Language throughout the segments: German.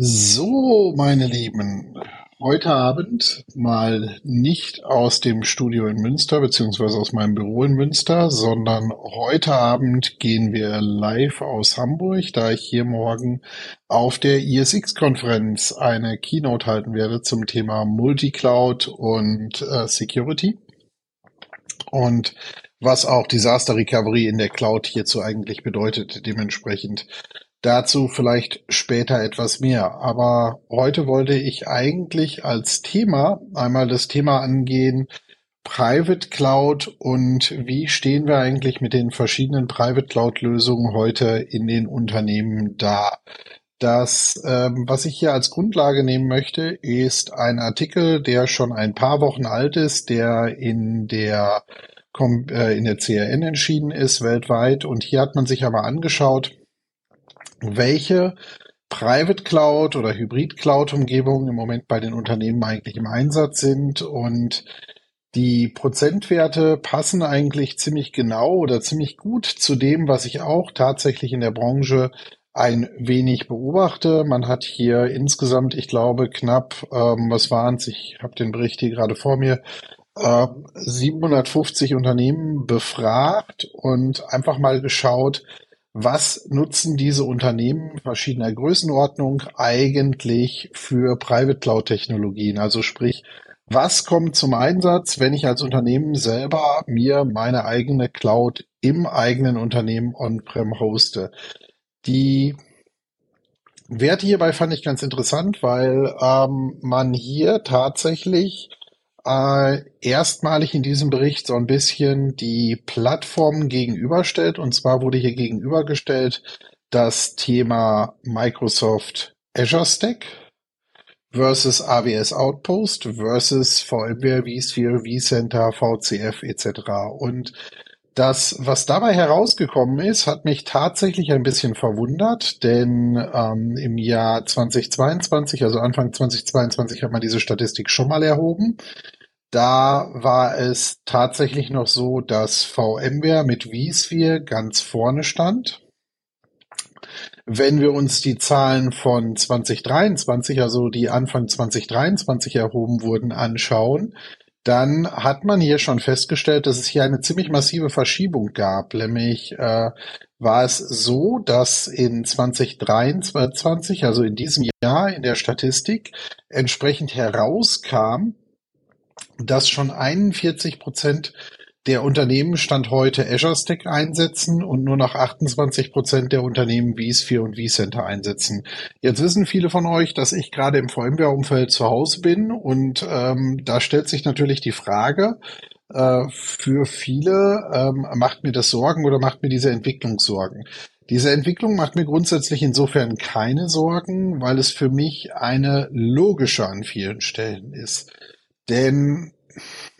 So, meine Lieben, heute Abend mal nicht aus dem Studio in Münster beziehungsweise aus meinem Büro in Münster, sondern heute Abend gehen wir live aus Hamburg, da ich hier morgen auf der ISX-Konferenz eine Keynote halten werde zum Thema Multicloud und äh, Security und was auch Disaster Recovery in der Cloud hierzu eigentlich bedeutet. Dementsprechend Dazu vielleicht später etwas mehr. Aber heute wollte ich eigentlich als Thema einmal das Thema angehen, Private Cloud und wie stehen wir eigentlich mit den verschiedenen Private Cloud Lösungen heute in den Unternehmen da? Das, ähm, was ich hier als Grundlage nehmen möchte, ist ein Artikel, der schon ein paar Wochen alt ist, der in der äh, in der CRN entschieden ist weltweit. Und hier hat man sich aber angeschaut, welche Private Cloud oder Hybrid Cloud Umgebungen im Moment bei den Unternehmen eigentlich im Einsatz sind und die Prozentwerte passen eigentlich ziemlich genau oder ziemlich gut zu dem, was ich auch tatsächlich in der Branche ein wenig beobachte. Man hat hier insgesamt, ich glaube, knapp, ähm, was waren es? Ich habe den Bericht hier gerade vor mir, äh, 750 Unternehmen befragt und einfach mal geschaut, was nutzen diese Unternehmen verschiedener Größenordnung eigentlich für Private Cloud Technologien? Also sprich, was kommt zum Einsatz, wenn ich als Unternehmen selber mir meine eigene Cloud im eigenen Unternehmen on-prem hoste? Die Werte hierbei fand ich ganz interessant, weil ähm, man hier tatsächlich äh, erstmalig in diesem Bericht so ein bisschen die Plattformen gegenüberstellt. Und zwar wurde hier gegenübergestellt das Thema Microsoft Azure Stack versus AWS Outpost versus VMware, vSphere, vCenter, VCF etc. Und das, was dabei herausgekommen ist, hat mich tatsächlich ein bisschen verwundert, denn ähm, im Jahr 2022, also Anfang 2022, hat man diese Statistik schon mal erhoben. Da war es tatsächlich noch so, dass VMware mit vSphere ganz vorne stand. Wenn wir uns die Zahlen von 2023, also die Anfang 2023 erhoben wurden, anschauen, dann hat man hier schon festgestellt, dass es hier eine ziemlich massive Verschiebung gab. Nämlich äh, war es so, dass in 2023, also in diesem Jahr in der Statistik, entsprechend herauskam, dass schon 41 Prozent der Unternehmen Stand heute Azure Stack einsetzen und nur noch 28 Prozent der Unternehmen vSphere und vCenter einsetzen. Jetzt wissen viele von euch, dass ich gerade im VMware-Umfeld zu Hause bin und ähm, da stellt sich natürlich die Frage, äh, für viele ähm, macht mir das Sorgen oder macht mir diese Entwicklung Sorgen. Diese Entwicklung macht mir grundsätzlich insofern keine Sorgen, weil es für mich eine logische an vielen Stellen ist. Denn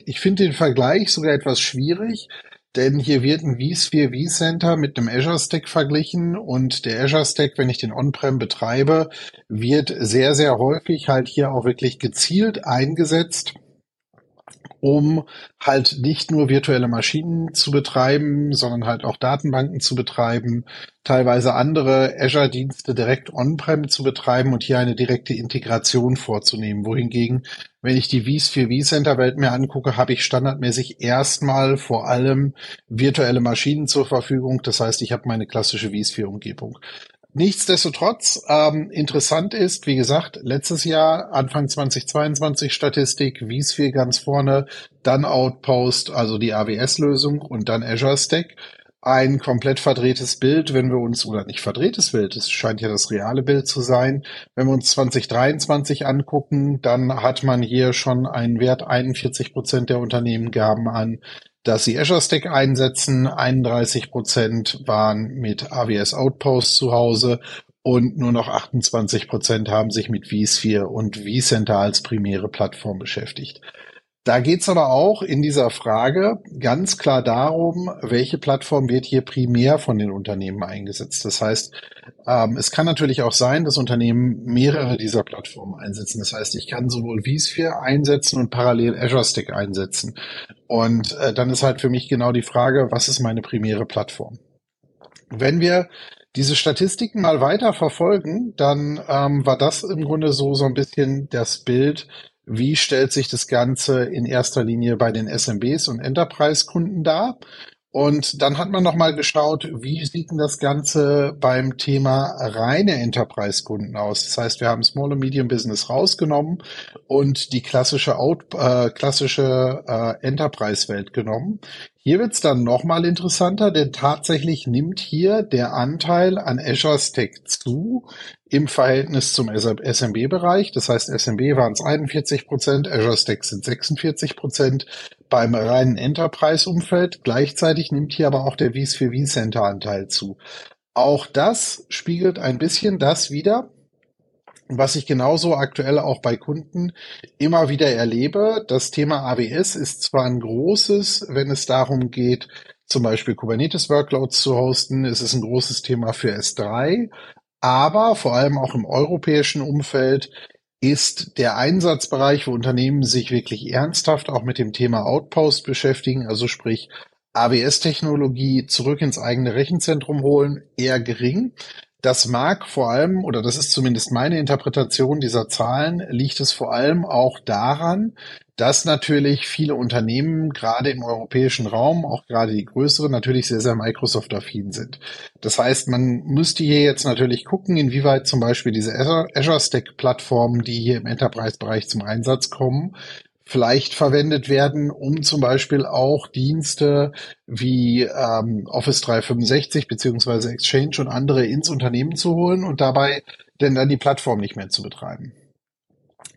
ich finde den Vergleich sogar etwas schwierig, denn hier wird ein vSphere vCenter mit einem Azure Stack verglichen und der Azure Stack, wenn ich den On-Prem betreibe, wird sehr, sehr häufig halt hier auch wirklich gezielt eingesetzt um halt nicht nur virtuelle Maschinen zu betreiben, sondern halt auch Datenbanken zu betreiben, teilweise andere Azure-Dienste direkt on-prem zu betreiben und hier eine direkte Integration vorzunehmen. Wohingegen, wenn ich die vSphere vCenter-Welt mir angucke, habe ich standardmäßig erstmal vor allem virtuelle Maschinen zur Verfügung. Das heißt, ich habe meine klassische vSphere-Umgebung. Nichtsdestotrotz, ähm, interessant ist, wie gesagt, letztes Jahr, Anfang 2022 Statistik, vSphere ganz vorne, dann Outpost, also die AWS-Lösung und dann Azure Stack. Ein komplett verdrehtes Bild, wenn wir uns, oder nicht verdrehtes Bild, es scheint ja das reale Bild zu sein. Wenn wir uns 2023 angucken, dann hat man hier schon einen Wert, 41 Prozent der Unternehmen gaben an, dass sie Azure Stack einsetzen. 31 Prozent waren mit AWS Outpost zu Hause und nur noch 28 Prozent haben sich mit vSphere und vCenter als primäre Plattform beschäftigt. Da geht es aber auch in dieser Frage ganz klar darum, welche Plattform wird hier primär von den Unternehmen eingesetzt. Das heißt, ähm, es kann natürlich auch sein, dass Unternehmen mehrere dieser Plattformen einsetzen. Das heißt, ich kann sowohl vSphere einsetzen und parallel Azure Stack einsetzen. Und äh, dann ist halt für mich genau die Frage, was ist meine primäre Plattform? Wenn wir diese Statistiken mal weiter verfolgen, dann ähm, war das im Grunde so so ein bisschen das Bild, wie stellt sich das Ganze in erster Linie bei den SMBs und Enterprise-Kunden dar. Und dann hat man nochmal geschaut, wie sieht denn das Ganze beim Thema reine Enterprise-Kunden aus? Das heißt, wir haben Small und Medium Business rausgenommen und die klassische, Out, äh, klassische äh, Enterprise-Welt genommen. Hier wird's dann nochmal interessanter, denn tatsächlich nimmt hier der Anteil an Azure Stack zu im Verhältnis zum SMB-Bereich. Das heißt, SMB waren es 41 Prozent, Azure Stack sind 46 Prozent beim reinen Enterprise-Umfeld. Gleichzeitig nimmt hier aber auch der vSphere vCenter-Anteil zu. Auch das spiegelt ein bisschen das wieder, was ich genauso aktuell auch bei Kunden immer wieder erlebe, das Thema AWS ist zwar ein großes, wenn es darum geht, zum Beispiel Kubernetes-Workloads zu hosten, es ist ein großes Thema für S3, aber vor allem auch im europäischen Umfeld ist der Einsatzbereich, wo Unternehmen sich wirklich ernsthaft auch mit dem Thema Outpost beschäftigen, also sprich AWS-Technologie zurück ins eigene Rechenzentrum holen, eher gering. Das mag vor allem, oder das ist zumindest meine Interpretation dieser Zahlen, liegt es vor allem auch daran, dass natürlich viele Unternehmen gerade im europäischen Raum, auch gerade die größeren, natürlich sehr, sehr Microsoft-affin sind. Das heißt, man müsste hier jetzt natürlich gucken, inwieweit zum Beispiel diese Azure Stack-Plattformen, die hier im Enterprise-Bereich zum Einsatz kommen, vielleicht verwendet werden, um zum Beispiel auch Dienste wie ähm, Office 365 beziehungsweise Exchange und andere ins Unternehmen zu holen und dabei denn dann die Plattform nicht mehr zu betreiben.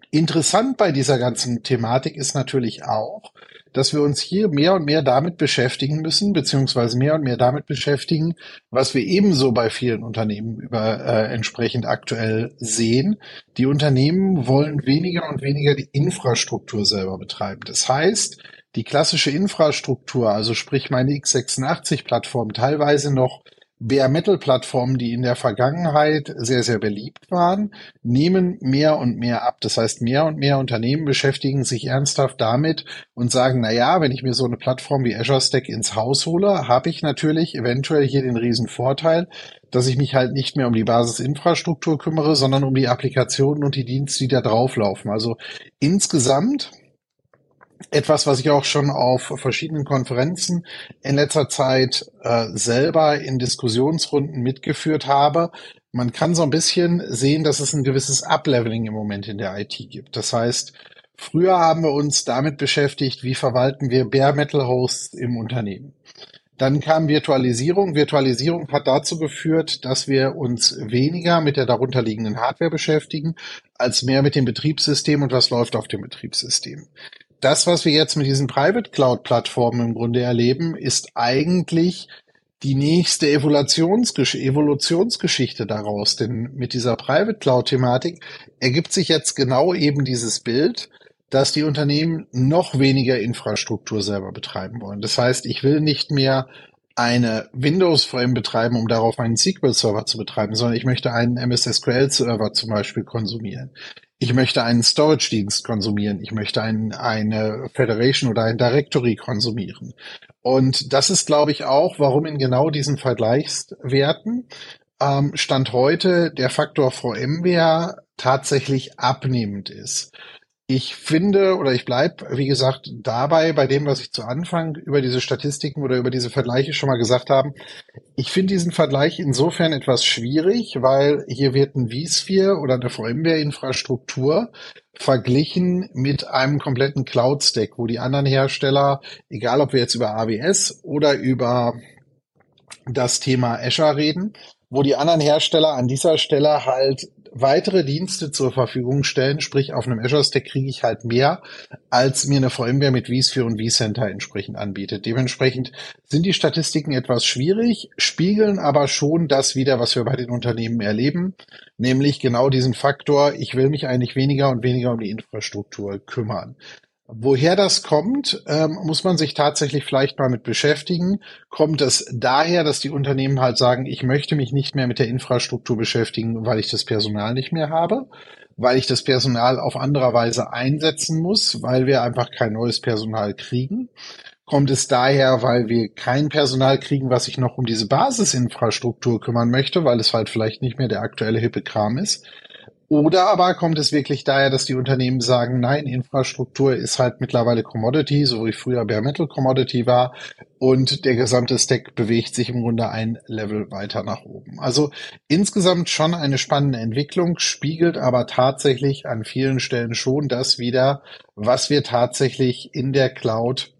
Interessant bei dieser ganzen Thematik ist natürlich auch, dass wir uns hier mehr und mehr damit beschäftigen müssen, beziehungsweise mehr und mehr damit beschäftigen, was wir ebenso bei vielen Unternehmen über äh, entsprechend aktuell sehen. Die Unternehmen wollen weniger und weniger die Infrastruktur selber betreiben. Das heißt, die klassische Infrastruktur, also sprich meine x86-Plattform, teilweise noch Bare-Metal-Plattformen, die in der Vergangenheit sehr, sehr beliebt waren, nehmen mehr und mehr ab. Das heißt, mehr und mehr Unternehmen beschäftigen sich ernsthaft damit und sagen, na ja, wenn ich mir so eine Plattform wie Azure Stack ins Haus hole, habe ich natürlich eventuell hier den riesen Vorteil, dass ich mich halt nicht mehr um die Basisinfrastruktur kümmere, sondern um die Applikationen und die Dienste, die da drauflaufen. Also insgesamt etwas, was ich auch schon auf verschiedenen Konferenzen in letzter Zeit äh, selber in Diskussionsrunden mitgeführt habe. Man kann so ein bisschen sehen, dass es ein gewisses Upleveling im Moment in der IT gibt. Das heißt, früher haben wir uns damit beschäftigt, wie verwalten wir Bare Metal Hosts im Unternehmen. Dann kam Virtualisierung. Virtualisierung hat dazu geführt, dass wir uns weniger mit der darunterliegenden Hardware beschäftigen, als mehr mit dem Betriebssystem und was läuft auf dem Betriebssystem das, was wir jetzt mit diesen Private Cloud Plattformen im Grunde erleben, ist eigentlich die nächste Evolutionsgesch Evolutionsgeschichte daraus. Denn mit dieser Private Cloud Thematik ergibt sich jetzt genau eben dieses Bild, dass die Unternehmen noch weniger Infrastruktur selber betreiben wollen. Das heißt, ich will nicht mehr eine Windows-VM betreiben, um darauf einen SQL-Server zu betreiben, sondern ich möchte einen MS SQL-Server zum Beispiel konsumieren ich möchte einen Storage-Dienst konsumieren, ich möchte ein, eine Federation oder ein Directory konsumieren. Und das ist, glaube ich, auch, warum in genau diesen Vergleichswerten ähm, Stand heute der Faktor VMware tatsächlich abnehmend ist. Ich finde oder ich bleib, wie gesagt, dabei bei dem, was ich zu Anfang über diese Statistiken oder über diese Vergleiche schon mal gesagt habe. Ich finde diesen Vergleich insofern etwas schwierig, weil hier wird ein vSphere oder eine VMware-Infrastruktur verglichen mit einem kompletten Cloud-Stack, wo die anderen Hersteller, egal ob wir jetzt über AWS oder über das Thema Azure reden, wo die anderen Hersteller an dieser Stelle halt weitere Dienste zur Verfügung stellen, sprich auf einem Azure Stack kriege ich halt mehr, als mir eine VMware mit vSphere und vCenter entsprechend anbietet. Dementsprechend sind die Statistiken etwas schwierig, spiegeln aber schon das wieder, was wir bei den Unternehmen erleben, nämlich genau diesen Faktor, ich will mich eigentlich weniger und weniger um die Infrastruktur kümmern. Woher das kommt, ähm, muss man sich tatsächlich vielleicht mal mit beschäftigen. Kommt es daher, dass die Unternehmen halt sagen, ich möchte mich nicht mehr mit der Infrastruktur beschäftigen, weil ich das Personal nicht mehr habe, weil ich das Personal auf anderer Weise einsetzen muss, weil wir einfach kein neues Personal kriegen? Kommt es daher, weil wir kein Personal kriegen, was sich noch um diese Basisinfrastruktur kümmern möchte, weil es halt vielleicht nicht mehr der aktuelle hippe Kram ist? Oder aber kommt es wirklich daher, dass die Unternehmen sagen, nein, Infrastruktur ist halt mittlerweile Commodity, so wie früher Bare Metal Commodity war, und der gesamte Stack bewegt sich im Grunde ein Level weiter nach oben. Also insgesamt schon eine spannende Entwicklung, spiegelt aber tatsächlich an vielen Stellen schon das wieder, was wir tatsächlich in der Cloud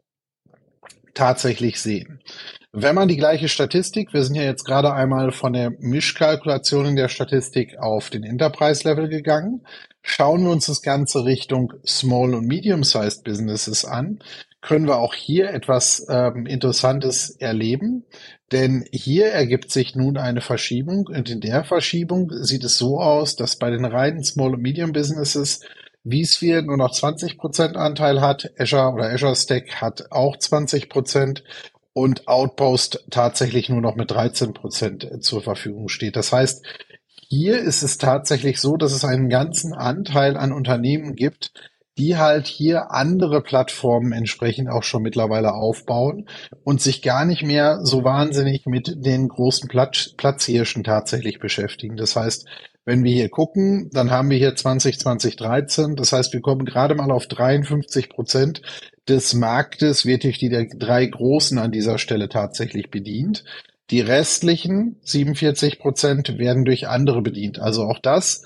tatsächlich sehen. Wenn man die gleiche Statistik, wir sind ja jetzt gerade einmal von der Mischkalkulation in der Statistik auf den Enterprise-Level gegangen, schauen wir uns das Ganze Richtung Small- und Medium-Sized Businesses an, können wir auch hier etwas ähm, Interessantes erleben. Denn hier ergibt sich nun eine Verschiebung und in der Verschiebung sieht es so aus, dass bei den reinen Small- und Medium-Businesses vSphere nur noch 20% Anteil hat, Azure oder Azure Stack hat auch 20% und Outpost tatsächlich nur noch mit 13 Prozent zur Verfügung steht. Das heißt, hier ist es tatsächlich so, dass es einen ganzen Anteil an Unternehmen gibt, die halt hier andere Plattformen entsprechend auch schon mittlerweile aufbauen und sich gar nicht mehr so wahnsinnig mit den großen Platz Platzhirschen tatsächlich beschäftigen. Das heißt, wenn wir hier gucken, dann haben wir hier 2020 13. Das heißt, wir kommen gerade mal auf 53 Prozent des Marktes wird durch die drei Großen an dieser Stelle tatsächlich bedient. Die restlichen 47 Prozent werden durch andere bedient. Also auch das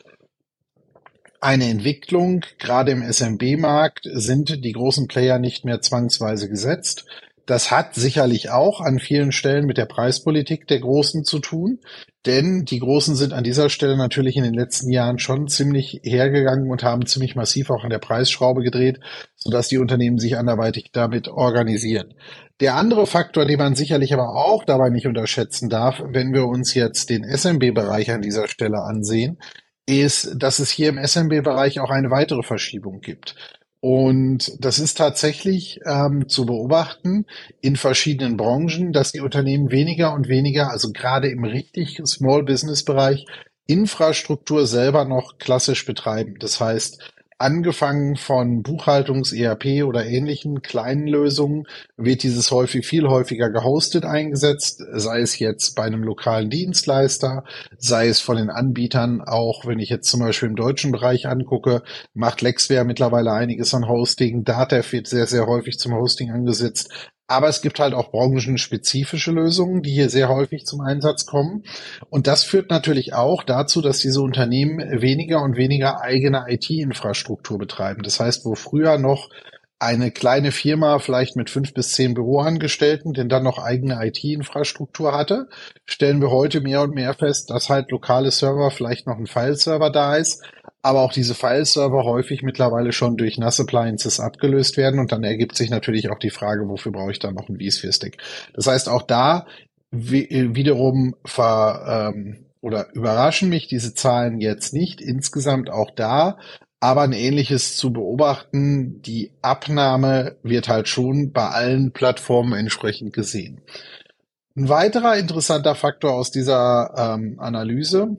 eine Entwicklung. Gerade im SMB-Markt sind die großen Player nicht mehr zwangsweise gesetzt. Das hat sicherlich auch an vielen Stellen mit der Preispolitik der Großen zu tun, denn die Großen sind an dieser Stelle natürlich in den letzten Jahren schon ziemlich hergegangen und haben ziemlich massiv auch an der Preisschraube gedreht, sodass die Unternehmen sich anderweitig damit organisieren. Der andere Faktor, den man sicherlich aber auch dabei nicht unterschätzen darf, wenn wir uns jetzt den SMB-Bereich an dieser Stelle ansehen, ist, dass es hier im SMB-Bereich auch eine weitere Verschiebung gibt. Und das ist tatsächlich ähm, zu beobachten in verschiedenen Branchen, dass die Unternehmen weniger und weniger, also gerade im richtig Small Business Bereich, Infrastruktur selber noch klassisch betreiben. Das heißt, angefangen von Buchhaltungs-ERP oder ähnlichen kleinen Lösungen wird dieses häufig viel häufiger gehostet eingesetzt, sei es jetzt bei einem lokalen Dienstleister, sei es von den Anbietern, auch wenn ich jetzt zum Beispiel im deutschen Bereich angucke, macht Lexware mittlerweile einiges an Hosting, Datev wird sehr, sehr häufig zum Hosting angesetzt, aber es gibt halt auch branchenspezifische Lösungen, die hier sehr häufig zum Einsatz kommen. Und das führt natürlich auch dazu, dass diese Unternehmen weniger und weniger eigene IT-Infrastruktur betreiben. Das heißt, wo früher noch eine kleine Firma vielleicht mit fünf bis zehn Büroangestellten, denn dann noch eigene IT-Infrastruktur hatte, stellen wir heute mehr und mehr fest, dass halt lokale Server, vielleicht noch ein File-Server da ist, aber auch diese File-Server häufig mittlerweile schon durch NAS Appliances abgelöst werden und dann ergibt sich natürlich auch die Frage, wofür brauche ich dann noch einen vSphere-Stick? Das heißt, auch da wiederum ver, ähm, oder überraschen mich diese Zahlen jetzt nicht. Insgesamt auch da aber ein ähnliches zu beobachten. Die Abnahme wird halt schon bei allen Plattformen entsprechend gesehen. Ein weiterer interessanter Faktor aus dieser ähm, Analyse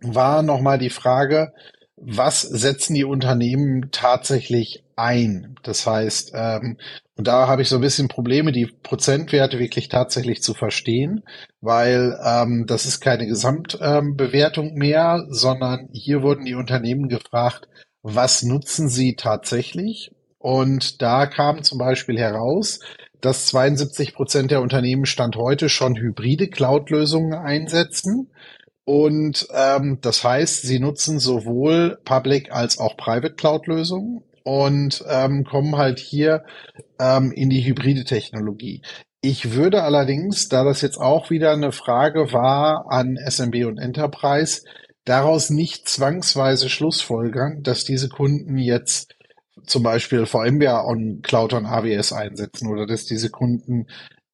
war nochmal die Frage, was setzen die Unternehmen tatsächlich ein? Das heißt, ähm, und da habe ich so ein bisschen Probleme, die Prozentwerte wirklich tatsächlich zu verstehen, weil ähm, das ist keine Gesamtbewertung ähm, mehr, sondern hier wurden die Unternehmen gefragt, was nutzen sie tatsächlich? Und da kam zum Beispiel heraus, dass 72 Prozent der Unternehmen Stand heute schon hybride Cloud-Lösungen einsetzen. Und ähm, das heißt, sie nutzen sowohl Public als auch Private Cloud-Lösungen und ähm, kommen halt hier ähm, in die hybride Technologie. Ich würde allerdings, da das jetzt auch wieder eine Frage war an SMB und Enterprise, daraus nicht zwangsweise schlussfolgern, dass diese Kunden jetzt zum Beispiel VMware on Cloud on AWS einsetzen oder dass diese Kunden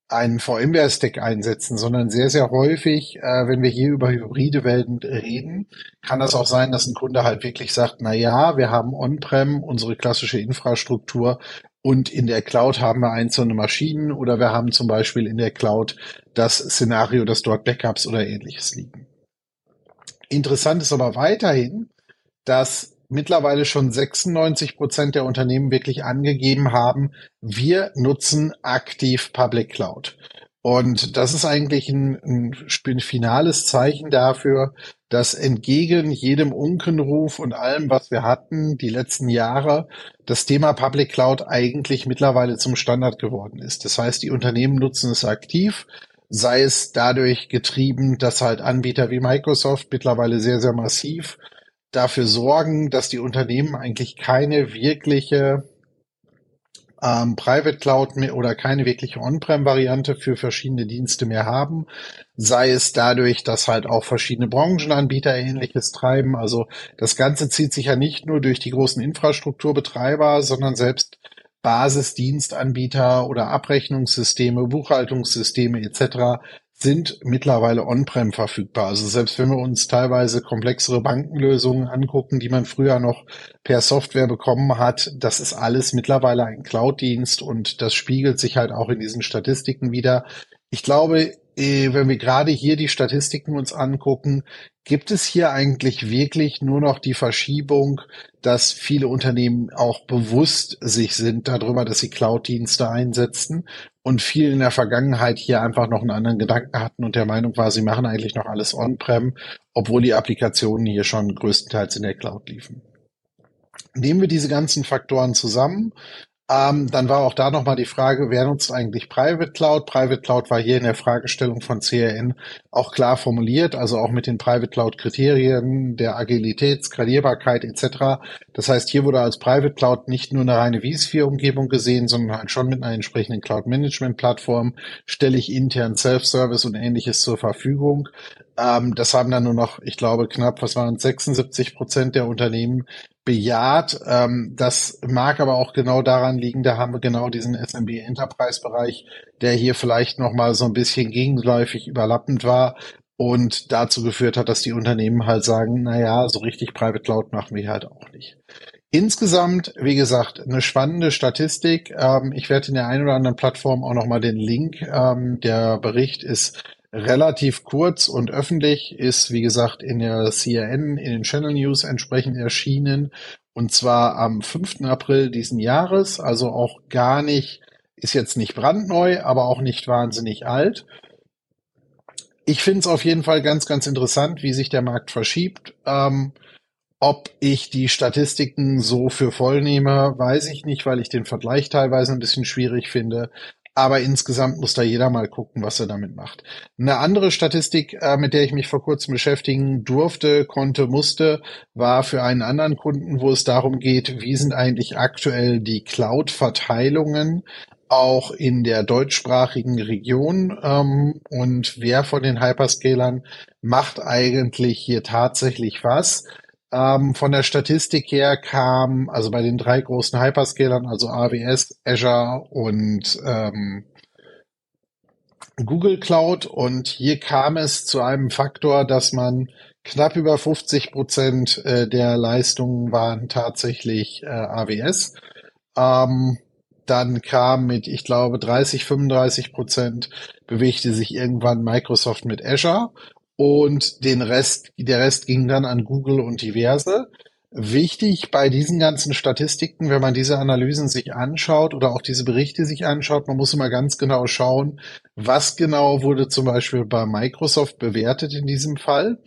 einen VMware-Stack einsetzen, sondern sehr, sehr häufig, äh, wenn wir hier über hybride Welten reden, kann das auch sein, dass ein Kunde halt wirklich sagt, na ja, wir haben On-Prem unsere klassische Infrastruktur und in der Cloud haben wir einzelne Maschinen oder wir haben zum Beispiel in der Cloud das Szenario, dass dort Backups oder ähnliches liegen. Interessant ist aber weiterhin, dass mittlerweile schon 96 Prozent der Unternehmen wirklich angegeben haben, wir nutzen aktiv Public Cloud. Und das ist eigentlich ein, ein finales Zeichen dafür, dass entgegen jedem Unkenruf und allem, was wir hatten, die letzten Jahre, das Thema Public Cloud eigentlich mittlerweile zum Standard geworden ist. Das heißt, die Unternehmen nutzen es aktiv, sei es dadurch getrieben, dass halt Anbieter wie Microsoft mittlerweile sehr, sehr massiv dafür sorgen, dass die Unternehmen eigentlich keine wirkliche ähm, Private Cloud mehr oder keine wirkliche On-Prem-Variante für verschiedene Dienste mehr haben. Sei es dadurch, dass halt auch verschiedene Branchenanbieter ähnliches treiben. Also das Ganze zieht sich ja nicht nur durch die großen Infrastrukturbetreiber, sondern selbst Basisdienstanbieter oder Abrechnungssysteme, Buchhaltungssysteme etc sind mittlerweile on-prem verfügbar. Also selbst wenn wir uns teilweise komplexere Bankenlösungen angucken, die man früher noch per Software bekommen hat, das ist alles mittlerweile ein Cloud-Dienst und das spiegelt sich halt auch in diesen Statistiken wieder. Ich glaube, äh, wenn wir gerade hier die Statistiken uns angucken, gibt es hier eigentlich wirklich nur noch die Verschiebung, dass viele Unternehmen auch bewusst sich sind darüber, dass sie Cloud-Dienste einsetzen und viele in der Vergangenheit hier einfach noch einen anderen Gedanken hatten und der Meinung war, sie machen eigentlich noch alles on-prem, obwohl die Applikationen hier schon größtenteils in der Cloud liefen. Nehmen wir diese ganzen Faktoren zusammen, ähm, dann war auch da nochmal die Frage, wer nutzt eigentlich Private Cloud? Private Cloud war hier in der Fragestellung von CRN auch klar formuliert, also auch mit den Private Cloud Kriterien der Agilität, Skalierbarkeit etc. Das heißt, hier wurde als Private Cloud nicht nur eine reine vSphere-Umgebung gesehen, sondern halt schon mit einer entsprechenden Cloud-Management-Plattform stelle ich intern Self-Service und ähnliches zur Verfügung. Ähm, das haben dann nur noch, ich glaube, knapp, was waren 76 Prozent der Unternehmen bejaht. Ähm, das mag aber auch genau daran liegen, da haben wir genau diesen SMB Enterprise Bereich, der hier vielleicht noch mal so ein bisschen gegenläufig überlappend war und dazu geführt hat, dass die Unternehmen halt sagen, na ja, so richtig Private Cloud machen wir halt auch nicht. Insgesamt, wie gesagt, eine spannende Statistik. Ähm, ich werde in der einen oder anderen Plattform auch noch mal den Link. Ähm, der Bericht ist relativ kurz und öffentlich, ist wie gesagt in der CRN, in den Channel News entsprechend erschienen und zwar am 5. April diesen Jahres, also auch gar nicht, ist jetzt nicht brandneu, aber auch nicht wahnsinnig alt. Ich finde es auf jeden Fall ganz, ganz interessant, wie sich der Markt verschiebt. Ähm, ob ich die Statistiken so für voll nehme, weiß ich nicht, weil ich den Vergleich teilweise ein bisschen schwierig finde. Aber insgesamt muss da jeder mal gucken, was er damit macht. Eine andere Statistik, äh, mit der ich mich vor kurzem beschäftigen durfte, konnte, musste, war für einen anderen Kunden, wo es darum geht, wie sind eigentlich aktuell die Cloud-Verteilungen auch in der deutschsprachigen Region ähm, und wer von den Hyperscalern macht eigentlich hier tatsächlich was. Ähm, von der Statistik her kam, also bei den drei großen Hyperscalern, also AWS, Azure und ähm, Google Cloud, und hier kam es zu einem Faktor, dass man knapp über 50 Prozent äh, der Leistungen waren tatsächlich äh, AWS. Ähm, dann kam mit, ich glaube, 30, 35 Prozent bewegte sich irgendwann Microsoft mit Azure und den Rest, der Rest ging dann an Google und diverse. Wichtig bei diesen ganzen Statistiken, wenn man diese Analysen sich anschaut oder auch diese Berichte sich anschaut, man muss immer ganz genau schauen, was genau wurde zum Beispiel bei Microsoft bewertet in diesem Fall.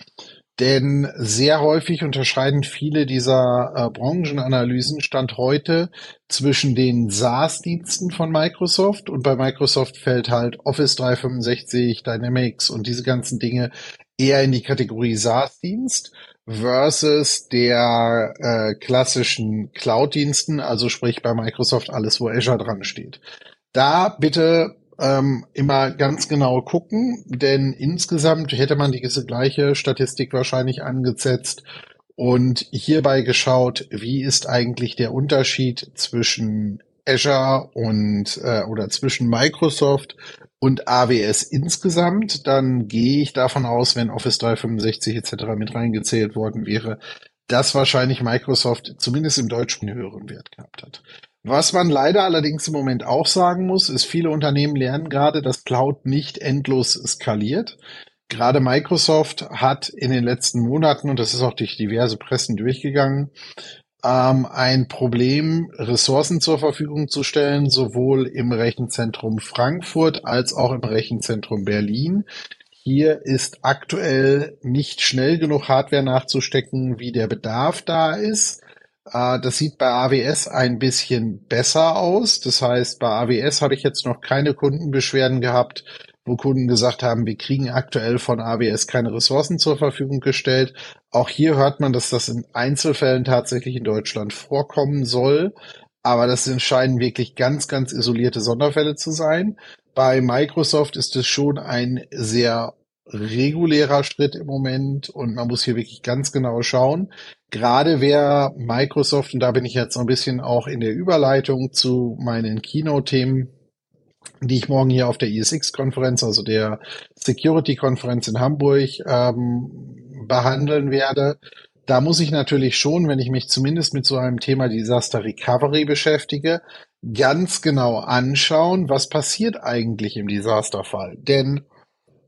Denn sehr häufig unterscheiden viele dieser äh, Branchenanalysen Stand heute zwischen den SaaS-Diensten von Microsoft und bei Microsoft fällt halt Office 365, Dynamics und diese ganzen Dinge eher in die Kategorie SaaS-Dienst versus der äh, klassischen Cloud-Diensten, also sprich bei Microsoft alles, wo Azure dran steht. Da bitte ähm, immer ganz genau gucken, denn insgesamt hätte man diese gleiche Statistik wahrscheinlich angesetzt und hierbei geschaut, wie ist eigentlich der Unterschied zwischen Azure und äh, oder zwischen Microsoft und AWS insgesamt, dann gehe ich davon aus, wenn Office 365 etc. mit reingezählt worden wäre, dass wahrscheinlich Microsoft zumindest im Deutschen höheren Wert gehabt hat. Was man leider allerdings im Moment auch sagen muss, ist, viele Unternehmen lernen gerade, dass Cloud nicht endlos skaliert. Gerade Microsoft hat in den letzten Monaten, und das ist auch durch diverse Pressen durchgegangen, ähm, ein Problem, Ressourcen zur Verfügung zu stellen, sowohl im Rechenzentrum Frankfurt als auch im Rechenzentrum Berlin. Hier ist aktuell nicht schnell genug Hardware nachzustecken, wie der Bedarf da ist. Äh, das sieht bei AWS ein bisschen besser aus. Das heißt, bei AWS habe ich jetzt noch keine Kundenbeschwerden gehabt, wo Kunden gesagt haben, wir kriegen aktuell von AWS keine Ressourcen zur Verfügung gestellt. Auch hier hört man, dass das in Einzelfällen tatsächlich in Deutschland vorkommen soll. Aber das scheinen wirklich ganz, ganz isolierte Sonderfälle zu sein. Bei Microsoft ist es schon ein sehr regulärer Schritt im Moment und man muss hier wirklich ganz genau schauen. Gerade wer Microsoft, und da bin ich jetzt so ein bisschen auch in der Überleitung zu meinen Keynote-Themen, die ich morgen hier auf der ESX-Konferenz, also der Security-Konferenz in Hamburg, ähm, behandeln werde. Da muss ich natürlich schon, wenn ich mich zumindest mit so einem Thema Disaster Recovery beschäftige, ganz genau anschauen, was passiert eigentlich im Disasterfall. Denn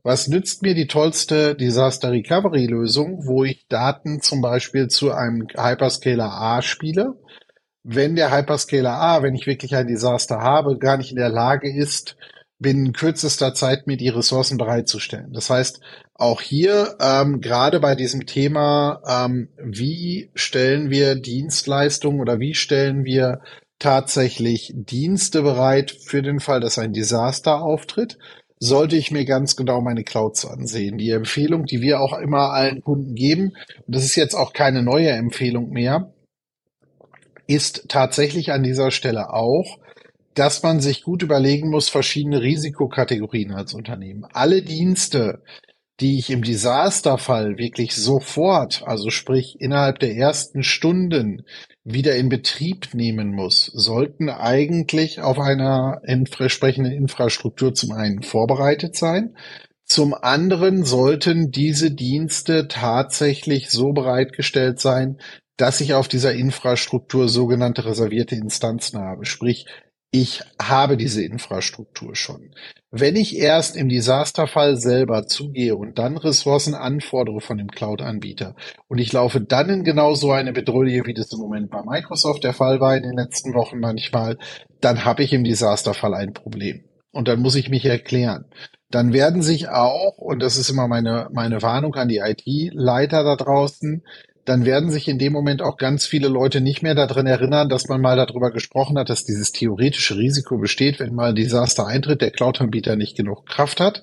was nützt mir die tollste Disaster Recovery Lösung, wo ich Daten zum Beispiel zu einem Hyperscaler A spiele, wenn der Hyperscaler A, wenn ich wirklich ein Desaster habe, gar nicht in der Lage ist, binnen kürzester Zeit mir die Ressourcen bereitzustellen. Das heißt, auch hier ähm, gerade bei diesem Thema, ähm, wie stellen wir Dienstleistungen oder wie stellen wir tatsächlich Dienste bereit für den Fall, dass ein Desaster auftritt, sollte ich mir ganz genau meine Clouds ansehen. Die Empfehlung, die wir auch immer allen Kunden geben, und das ist jetzt auch keine neue Empfehlung mehr, ist tatsächlich an dieser Stelle auch, dass man sich gut überlegen muss, verschiedene Risikokategorien als Unternehmen. Alle Dienste, die ich im Desasterfall wirklich sofort, also sprich innerhalb der ersten Stunden wieder in Betrieb nehmen muss, sollten eigentlich auf einer entsprechenden Infrastruktur zum einen vorbereitet sein. Zum anderen sollten diese Dienste tatsächlich so bereitgestellt sein, dass ich auf dieser Infrastruktur sogenannte reservierte Instanzen habe. Sprich, ich habe diese Infrastruktur schon. Wenn ich erst im Desasterfall selber zugehe und dann Ressourcen anfordere von dem Cloud-Anbieter und ich laufe dann in genau so eine Bedrohung, wie das im Moment bei Microsoft der Fall war in den letzten Wochen manchmal, dann habe ich im Desasterfall ein Problem. Und dann muss ich mich erklären. Dann werden sich auch, und das ist immer meine, meine Warnung an die IT-Leiter da draußen, dann werden sich in dem Moment auch ganz viele Leute nicht mehr daran erinnern, dass man mal darüber gesprochen hat, dass dieses theoretische Risiko besteht, wenn mal ein Desaster eintritt, der Cloud-Anbieter nicht genug Kraft hat.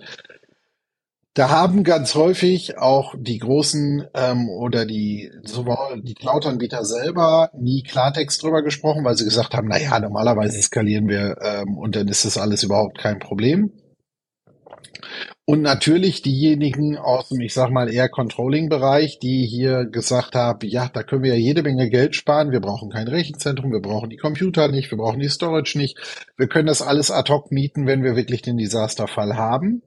Da haben ganz häufig auch die großen ähm, oder die, sowohl die Cloud-Anbieter selber nie Klartext drüber gesprochen, weil sie gesagt haben, na ja, normalerweise skalieren wir ähm, und dann ist das alles überhaupt kein Problem. Und natürlich diejenigen aus dem, ich sag mal, eher Controlling-Bereich, die hier gesagt haben, ja, da können wir ja jede Menge Geld sparen, wir brauchen kein Rechenzentrum, wir brauchen die Computer nicht, wir brauchen die Storage nicht, wir können das alles ad hoc mieten, wenn wir wirklich den Desasterfall haben.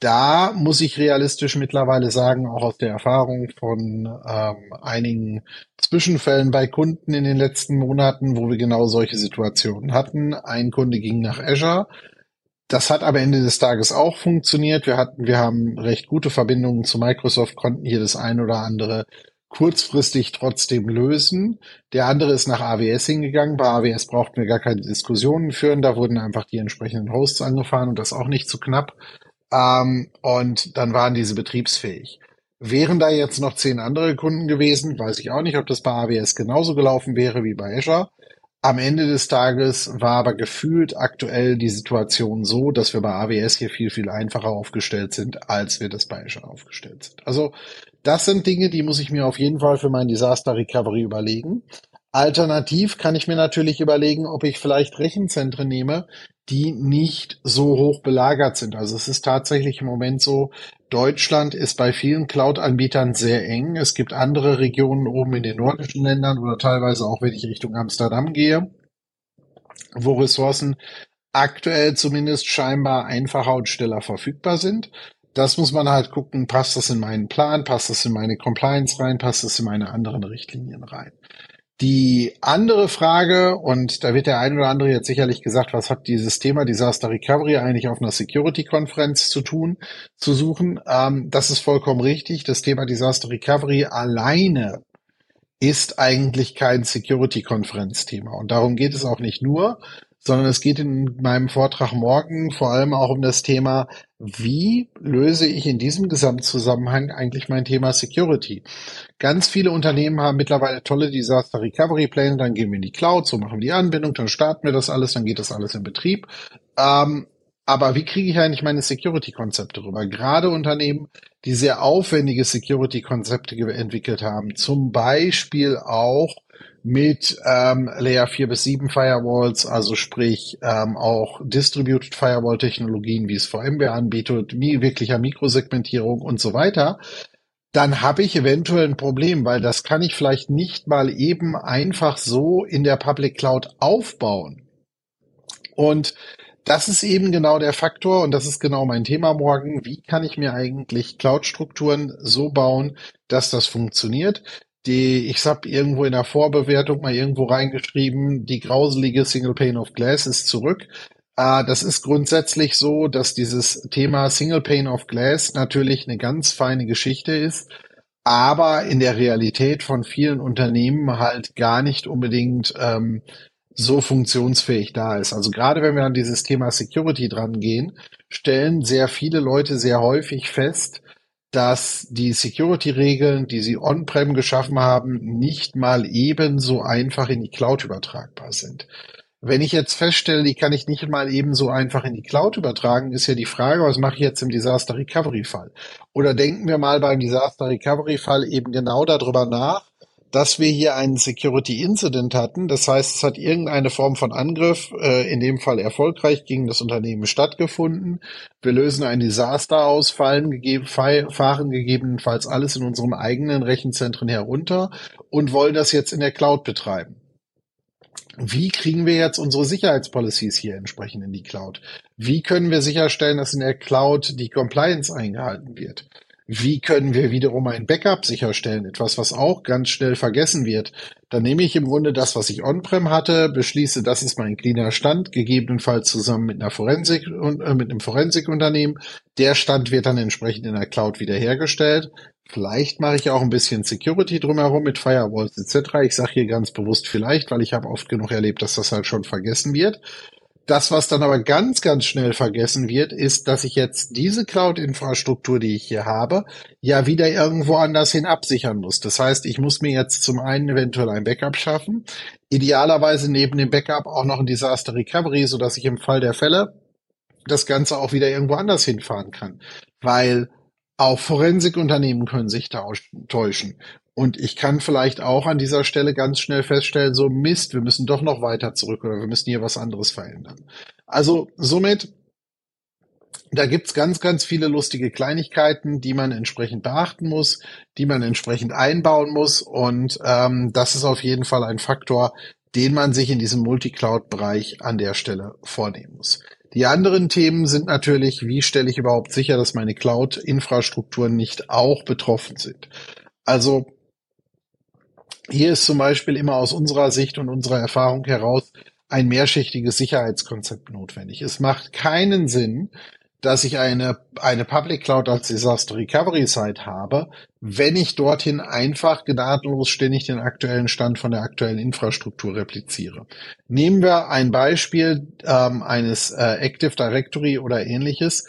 Da muss ich realistisch mittlerweile sagen, auch aus der Erfahrung von ähm, einigen Zwischenfällen bei Kunden in den letzten Monaten, wo wir genau solche Situationen hatten. Ein Kunde ging nach Azure, das hat am Ende des Tages auch funktioniert. Wir hatten, wir haben recht gute Verbindungen zu Microsoft, konnten hier das ein oder andere kurzfristig trotzdem lösen. Der andere ist nach AWS hingegangen. Bei AWS brauchten wir gar keine Diskussionen führen. Da wurden einfach die entsprechenden Hosts angefahren und das auch nicht zu knapp. Ähm, und dann waren diese betriebsfähig. Wären da jetzt noch zehn andere Kunden gewesen, weiß ich auch nicht, ob das bei AWS genauso gelaufen wäre wie bei Azure. Am Ende des Tages war aber gefühlt aktuell die Situation so, dass wir bei AWS hier viel, viel einfacher aufgestellt sind, als wir das bei Azure aufgestellt sind. Also das sind Dinge, die muss ich mir auf jeden Fall für mein Disaster Recovery überlegen. Alternativ kann ich mir natürlich überlegen, ob ich vielleicht Rechenzentren nehme, die nicht so hoch belagert sind. Also es ist tatsächlich im Moment so, Deutschland ist bei vielen Cloud-Anbietern sehr eng. Es gibt andere Regionen oben in den nordischen Ländern oder teilweise auch, wenn ich Richtung Amsterdam gehe, wo Ressourcen aktuell zumindest scheinbar einfacher und schneller verfügbar sind. Das muss man halt gucken, passt das in meinen Plan, passt das in meine Compliance rein, passt das in meine anderen Richtlinien rein. Die andere Frage, und da wird der ein oder andere jetzt sicherlich gesagt, was hat dieses Thema Disaster Recovery eigentlich auf einer Security-Konferenz zu tun, zu suchen? Ähm, das ist vollkommen richtig. Das Thema Disaster Recovery alleine ist eigentlich kein Security-Konferenzthema. Und darum geht es auch nicht nur, sondern es geht in meinem Vortrag morgen vor allem auch um das Thema, wie löse ich in diesem Gesamtzusammenhang eigentlich mein Thema Security? Ganz viele Unternehmen haben mittlerweile tolle Disaster Recovery Pläne, dann gehen wir in die Cloud, so machen wir die Anbindung, dann starten wir das alles, dann geht das alles in Betrieb. Ähm, aber wie kriege ich eigentlich meine Security-Konzepte rüber? Gerade Unternehmen, die sehr aufwendige Security-Konzepte entwickelt haben, zum Beispiel auch mit ähm, Layer 4 bis 7 Firewalls, also sprich ähm, auch Distributed Firewall Technologien, wie es VMware anbietet, mi wirklicher Mikrosegmentierung und so weiter, dann habe ich eventuell ein Problem, weil das kann ich vielleicht nicht mal eben einfach so in der Public Cloud aufbauen. Und das ist eben genau der Faktor und das ist genau mein Thema morgen. Wie kann ich mir eigentlich Cloud-Strukturen so bauen, dass das funktioniert? Die, ich habe irgendwo in der Vorbewertung mal irgendwo reingeschrieben, die grauselige Single Pane of Glass ist zurück. Äh, das ist grundsätzlich so, dass dieses Thema Single Pane of Glass natürlich eine ganz feine Geschichte ist, aber in der Realität von vielen Unternehmen halt gar nicht unbedingt ähm, so funktionsfähig da ist. Also gerade wenn wir an dieses Thema Security dran gehen, stellen sehr viele Leute sehr häufig fest, dass die Security-Regeln, die sie on-prem geschaffen haben, nicht mal ebenso einfach in die Cloud übertragbar sind. Wenn ich jetzt feststelle, die kann ich nicht mal ebenso einfach in die Cloud übertragen, ist ja die Frage, was mache ich jetzt im Disaster Recovery Fall? Oder denken wir mal beim Disaster Recovery Fall eben genau darüber nach, dass wir hier einen Security Incident hatten. Das heißt, es hat irgendeine Form von Angriff, äh, in dem Fall erfolgreich gegen das Unternehmen stattgefunden. Wir lösen ein Desaster aus, fallen gegeben, fahren gegebenenfalls alles in unserem eigenen Rechenzentren herunter und wollen das jetzt in der Cloud betreiben. Wie kriegen wir jetzt unsere Sicherheitspolicies hier entsprechend in die Cloud? Wie können wir sicherstellen, dass in der Cloud die Compliance eingehalten wird? Wie können wir wiederum ein Backup sicherstellen? Etwas, was auch ganz schnell vergessen wird. Dann nehme ich im Grunde das, was ich on-prem hatte, beschließe, das ist mein cleaner Stand, gegebenenfalls zusammen mit einer Forensik und äh, mit einem Forensikunternehmen. Der Stand wird dann entsprechend in der Cloud wiederhergestellt. Vielleicht mache ich auch ein bisschen Security drumherum mit Firewalls etc. Ich sage hier ganz bewusst vielleicht, weil ich habe oft genug erlebt, dass das halt schon vergessen wird. Das, was dann aber ganz, ganz schnell vergessen wird, ist, dass ich jetzt diese Cloud-Infrastruktur, die ich hier habe, ja wieder irgendwo anders hin absichern muss. Das heißt, ich muss mir jetzt zum einen eventuell ein Backup schaffen, idealerweise neben dem Backup auch noch ein Disaster Recovery, so dass ich im Fall der Fälle das Ganze auch wieder irgendwo anders hinfahren kann. Weil auch Forensikunternehmen können sich täuschen. Und ich kann vielleicht auch an dieser Stelle ganz schnell feststellen, so Mist, wir müssen doch noch weiter zurück oder wir müssen hier was anderes verändern. Also somit, da gibt's ganz, ganz viele lustige Kleinigkeiten, die man entsprechend beachten muss, die man entsprechend einbauen muss. Und ähm, das ist auf jeden Fall ein Faktor, den man sich in diesem Multicloud-Bereich an der Stelle vornehmen muss. Die anderen Themen sind natürlich, wie stelle ich überhaupt sicher, dass meine Cloud-Infrastrukturen nicht auch betroffen sind. Also hier ist zum Beispiel immer aus unserer Sicht und unserer Erfahrung heraus ein mehrschichtiges Sicherheitskonzept notwendig. Es macht keinen Sinn, dass ich eine, eine Public Cloud als Disaster Recovery Site habe, wenn ich dorthin einfach gnadenlos ständig den aktuellen Stand von der aktuellen Infrastruktur repliziere. Nehmen wir ein Beispiel ähm, eines äh, Active Directory oder ähnliches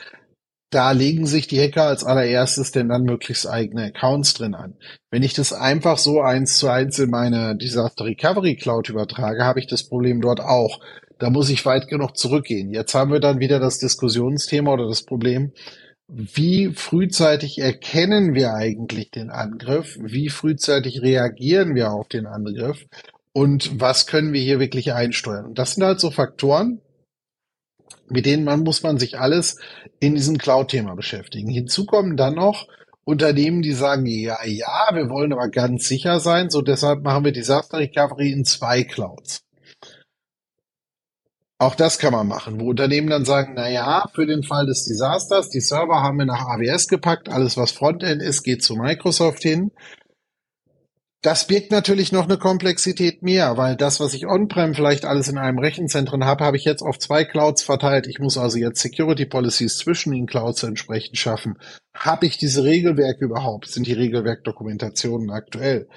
da legen sich die Hacker als allererstes denn dann möglichst eigene Accounts drin an. Wenn ich das einfach so eins zu eins in meine Disaster Recovery Cloud übertrage, habe ich das Problem dort auch. Da muss ich weit genug zurückgehen. Jetzt haben wir dann wieder das Diskussionsthema oder das Problem, wie frühzeitig erkennen wir eigentlich den Angriff? Wie frühzeitig reagieren wir auf den Angriff? Und was können wir hier wirklich einsteuern? Und das sind halt so Faktoren, mit denen man muss man sich alles in diesem Cloud-Thema beschäftigen. Hinzu kommen dann noch Unternehmen, die sagen, ja, ja, wir wollen aber ganz sicher sein, so deshalb machen wir Disaster Recovery in zwei Clouds. Auch das kann man machen, wo Unternehmen dann sagen, na ja, für den Fall des Desasters, die Server haben wir nach AWS gepackt, alles was Frontend ist, geht zu Microsoft hin. Das birgt natürlich noch eine Komplexität mehr, weil das, was ich on-prem vielleicht alles in einem Rechenzentrum habe, habe ich jetzt auf zwei Clouds verteilt. Ich muss also jetzt Security Policies zwischen den Clouds entsprechend schaffen. Habe ich diese Regelwerke überhaupt? Sind die Regelwerkdokumentationen aktuell?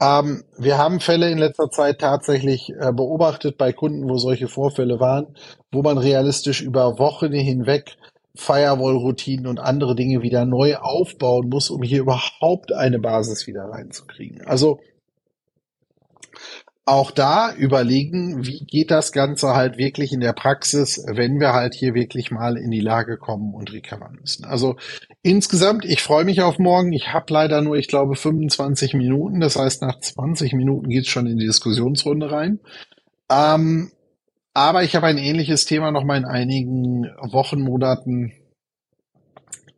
Ähm, wir haben Fälle in letzter Zeit tatsächlich äh, beobachtet bei Kunden, wo solche Vorfälle waren, wo man realistisch über Wochen hinweg Firewall-Routinen und andere Dinge wieder neu aufbauen muss, um hier überhaupt eine Basis wieder reinzukriegen. Also auch da überlegen, wie geht das Ganze halt wirklich in der Praxis, wenn wir halt hier wirklich mal in die Lage kommen und recovern müssen. Also insgesamt, ich freue mich auf morgen. Ich habe leider nur, ich glaube, 25 Minuten. Das heißt, nach 20 Minuten geht's schon in die Diskussionsrunde rein. Ähm, aber ich habe ein ähnliches Thema noch mal in einigen Wochen, Monaten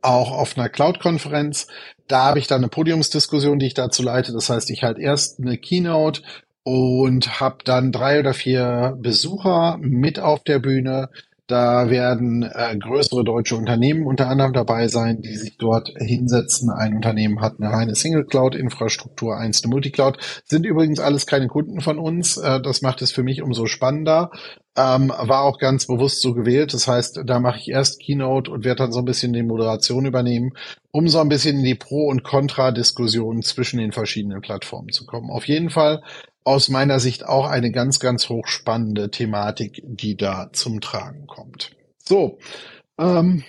auch auf einer Cloud-Konferenz. Da habe ich dann eine Podiumsdiskussion, die ich dazu leite. Das heißt, ich halte erst eine Keynote und habe dann drei oder vier Besucher mit auf der Bühne, da werden äh, größere deutsche Unternehmen unter anderem dabei sein, die sich dort hinsetzen. Ein Unternehmen hat eine reine Single-Cloud-Infrastruktur, eins eine Multicloud. Sind übrigens alles keine Kunden von uns. Äh, das macht es für mich umso spannender. Ähm, war auch ganz bewusst so gewählt. Das heißt, da mache ich erst Keynote und werde dann so ein bisschen die Moderation übernehmen, um so ein bisschen in die Pro- und Contra-Diskussion zwischen den verschiedenen Plattformen zu kommen. Auf jeden Fall aus meiner Sicht auch eine ganz, ganz hochspannende Thematik, die da zum Tragen kommt. So, ähm,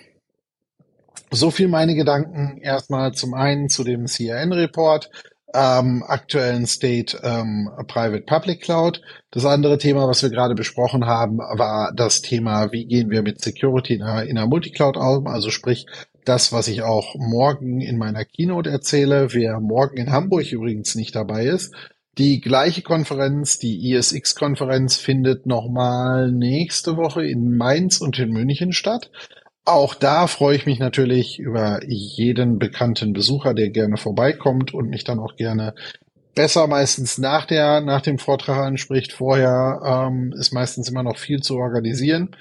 so viel meine Gedanken erstmal zum einen zu dem CRN-Report, ähm, aktuellen State ähm, Private Public Cloud. Das andere Thema, was wir gerade besprochen haben, war das Thema, wie gehen wir mit Security in einer, in einer Multicloud um, also sprich das, was ich auch morgen in meiner Keynote erzähle. Wer morgen in Hamburg übrigens nicht dabei ist, die gleiche Konferenz, die ISX-Konferenz, findet nochmal nächste Woche in Mainz und in München statt. Auch da freue ich mich natürlich über jeden bekannten Besucher, der gerne vorbeikommt und mich dann auch gerne besser meistens nach der nach dem Vortrag anspricht. Vorher ähm, ist meistens immer noch viel zu organisieren.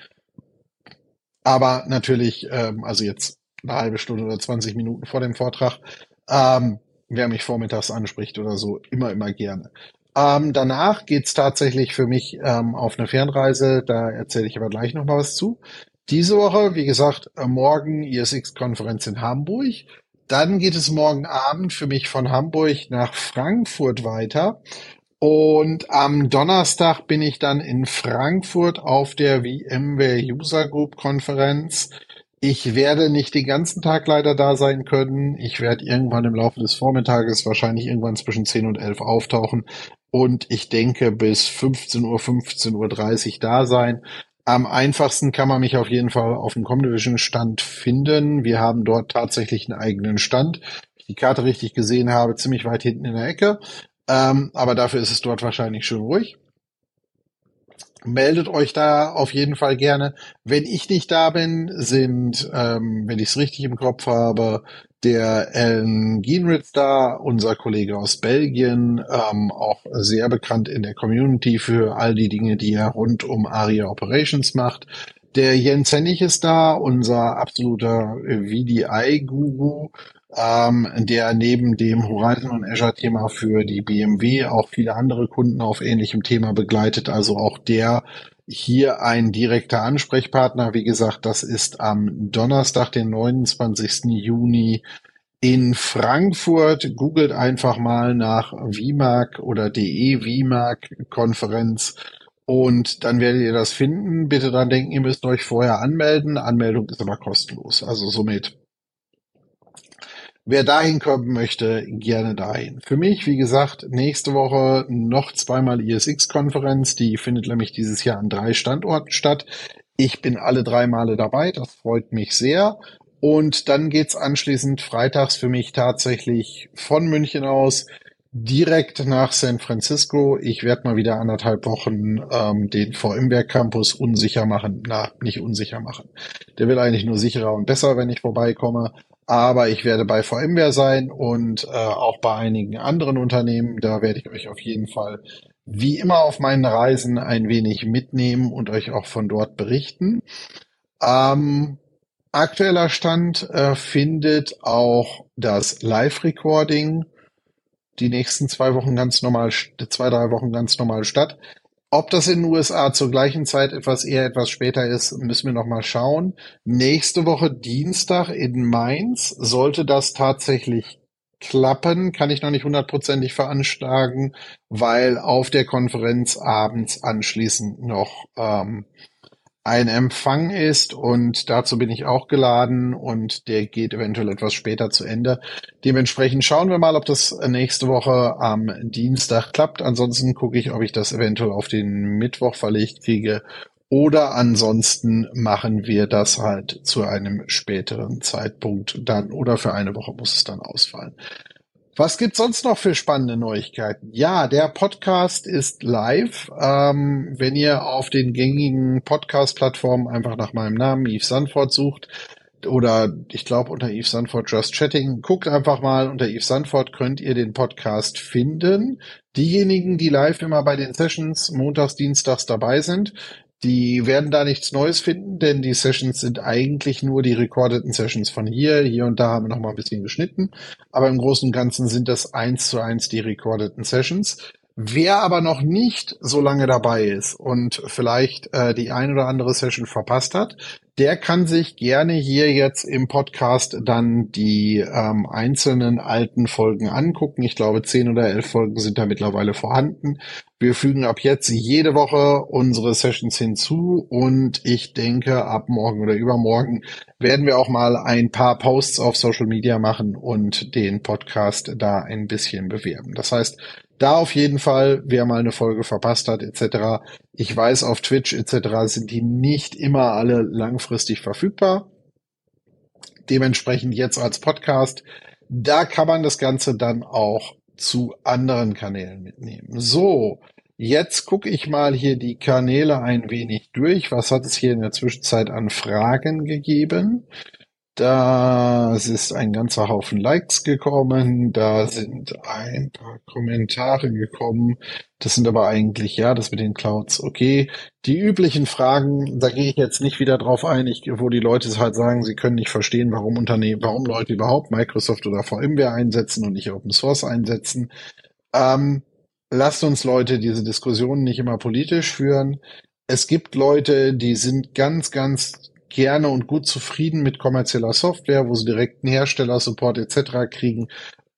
Aber natürlich, ähm, also jetzt eine halbe Stunde oder 20 Minuten vor dem Vortrag, ähm, wer mich vormittags anspricht oder so, immer, immer gerne. Ähm, danach geht's tatsächlich für mich ähm, auf eine Fernreise, da erzähle ich aber gleich noch mal was zu. Diese Woche, wie gesagt, äh, morgen ISX-Konferenz in Hamburg. Dann geht es morgen Abend für mich von Hamburg nach Frankfurt weiter. Und am Donnerstag bin ich dann in Frankfurt auf der VMware User Group Konferenz. Ich werde nicht den ganzen Tag leider da sein können. Ich werde irgendwann im Laufe des Vormittages, wahrscheinlich irgendwann zwischen 10 und 11 auftauchen und ich denke bis 15 Uhr, 15.30 Uhr da sein. Am einfachsten kann man mich auf jeden Fall auf dem Comdivision Stand finden. Wir haben dort tatsächlich einen eigenen Stand. Ich die Karte richtig gesehen habe, ziemlich weit hinten in der Ecke. Ähm, aber dafür ist es dort wahrscheinlich schön ruhig meldet euch da auf jeden Fall gerne. Wenn ich nicht da bin, sind, ähm, wenn ich es richtig im Kopf habe, der Alan Gienritz da, unser Kollege aus Belgien, ähm, auch sehr bekannt in der Community für all die Dinge, die er rund um ARIA Operations macht. Der Jens Hennig ist da, unser absoluter VDI-Guru, ähm, der neben dem Horizon und Azure Thema für die BMW auch viele andere Kunden auf ähnlichem Thema begleitet. Also auch der hier ein direkter Ansprechpartner. Wie gesagt, das ist am Donnerstag, den 29. Juni in Frankfurt. Googelt einfach mal nach VMAG oder DE VMAG Konferenz und dann werdet ihr das finden. Bitte dran denken, ihr müsst euch vorher anmelden. Anmeldung ist aber kostenlos. Also somit Wer dahin kommen möchte, gerne dahin. Für mich, wie gesagt, nächste Woche noch zweimal ISX-Konferenz. Die findet nämlich dieses Jahr an drei Standorten statt. Ich bin alle drei Male dabei. Das freut mich sehr. Und dann geht's anschließend freitags für mich tatsächlich von München aus direkt nach San Francisco. Ich werde mal wieder anderthalb Wochen ähm, den VMware Campus unsicher machen. Na, nicht unsicher machen. Der wird eigentlich nur sicherer und besser, wenn ich vorbeikomme aber ich werde bei VMware sein und äh, auch bei einigen anderen Unternehmen. Da werde ich euch auf jeden Fall wie immer auf meinen Reisen ein wenig mitnehmen und euch auch von dort berichten. Ähm, aktueller Stand äh, findet auch das Live-Recording die nächsten zwei Wochen ganz normal, zwei, drei Wochen ganz normal statt. Ob das in den USA zur gleichen Zeit etwas eher, etwas später ist, müssen wir noch mal schauen. Nächste Woche Dienstag in Mainz sollte das tatsächlich klappen, kann ich noch nicht hundertprozentig veranschlagen, weil auf der Konferenz abends anschließend noch ähm, ein Empfang ist und dazu bin ich auch geladen und der geht eventuell etwas später zu Ende. Dementsprechend schauen wir mal, ob das nächste Woche am Dienstag klappt. Ansonsten gucke ich, ob ich das eventuell auf den Mittwoch verlegt kriege oder ansonsten machen wir das halt zu einem späteren Zeitpunkt dann oder für eine Woche muss es dann ausfallen. Was gibt's sonst noch für spannende Neuigkeiten? Ja, der Podcast ist live. Ähm, wenn ihr auf den gängigen Podcast-Plattformen einfach nach meinem Namen Yves Sanford sucht oder ich glaube unter Yves Sanford Just Chatting, guckt einfach mal unter Yves Sanford könnt ihr den Podcast finden. Diejenigen, die live immer bei den Sessions montags, dienstags dabei sind, die werden da nichts Neues finden, denn die Sessions sind eigentlich nur die recordeten Sessions von hier. Hier und da haben wir noch mal ein bisschen geschnitten. Aber im Großen und Ganzen sind das eins zu eins die recordeten Sessions. Wer aber noch nicht so lange dabei ist und vielleicht äh, die ein oder andere Session verpasst hat, der kann sich gerne hier jetzt im Podcast dann die ähm, einzelnen alten Folgen angucken. Ich glaube, zehn oder elf Folgen sind da mittlerweile vorhanden. Wir fügen ab jetzt jede Woche unsere Sessions hinzu und ich denke, ab morgen oder übermorgen werden wir auch mal ein paar Posts auf Social Media machen und den Podcast da ein bisschen bewerben. Das heißt, da auf jeden Fall, wer mal eine Folge verpasst hat, etc. Ich weiß, auf Twitch etc. sind die nicht immer alle langfristig verfügbar. Dementsprechend jetzt als Podcast. Da kann man das Ganze dann auch zu anderen Kanälen mitnehmen. So, jetzt gucke ich mal hier die Kanäle ein wenig durch. Was hat es hier in der Zwischenzeit an Fragen gegeben? Da ist ein ganzer Haufen Likes gekommen, da sind ein paar Kommentare gekommen. Das sind aber eigentlich, ja, das mit den Clouds, okay. Die üblichen Fragen, da gehe ich jetzt nicht wieder drauf ein, ich, wo die Leute halt sagen, sie können nicht verstehen, warum Unternehmen, warum Leute überhaupt Microsoft oder VMware einsetzen und nicht Open Source einsetzen. Ähm, lasst uns Leute diese Diskussionen nicht immer politisch führen. Es gibt Leute, die sind ganz, ganz gerne und gut zufrieden mit kommerzieller Software, wo sie direkten Herstellersupport etc. kriegen.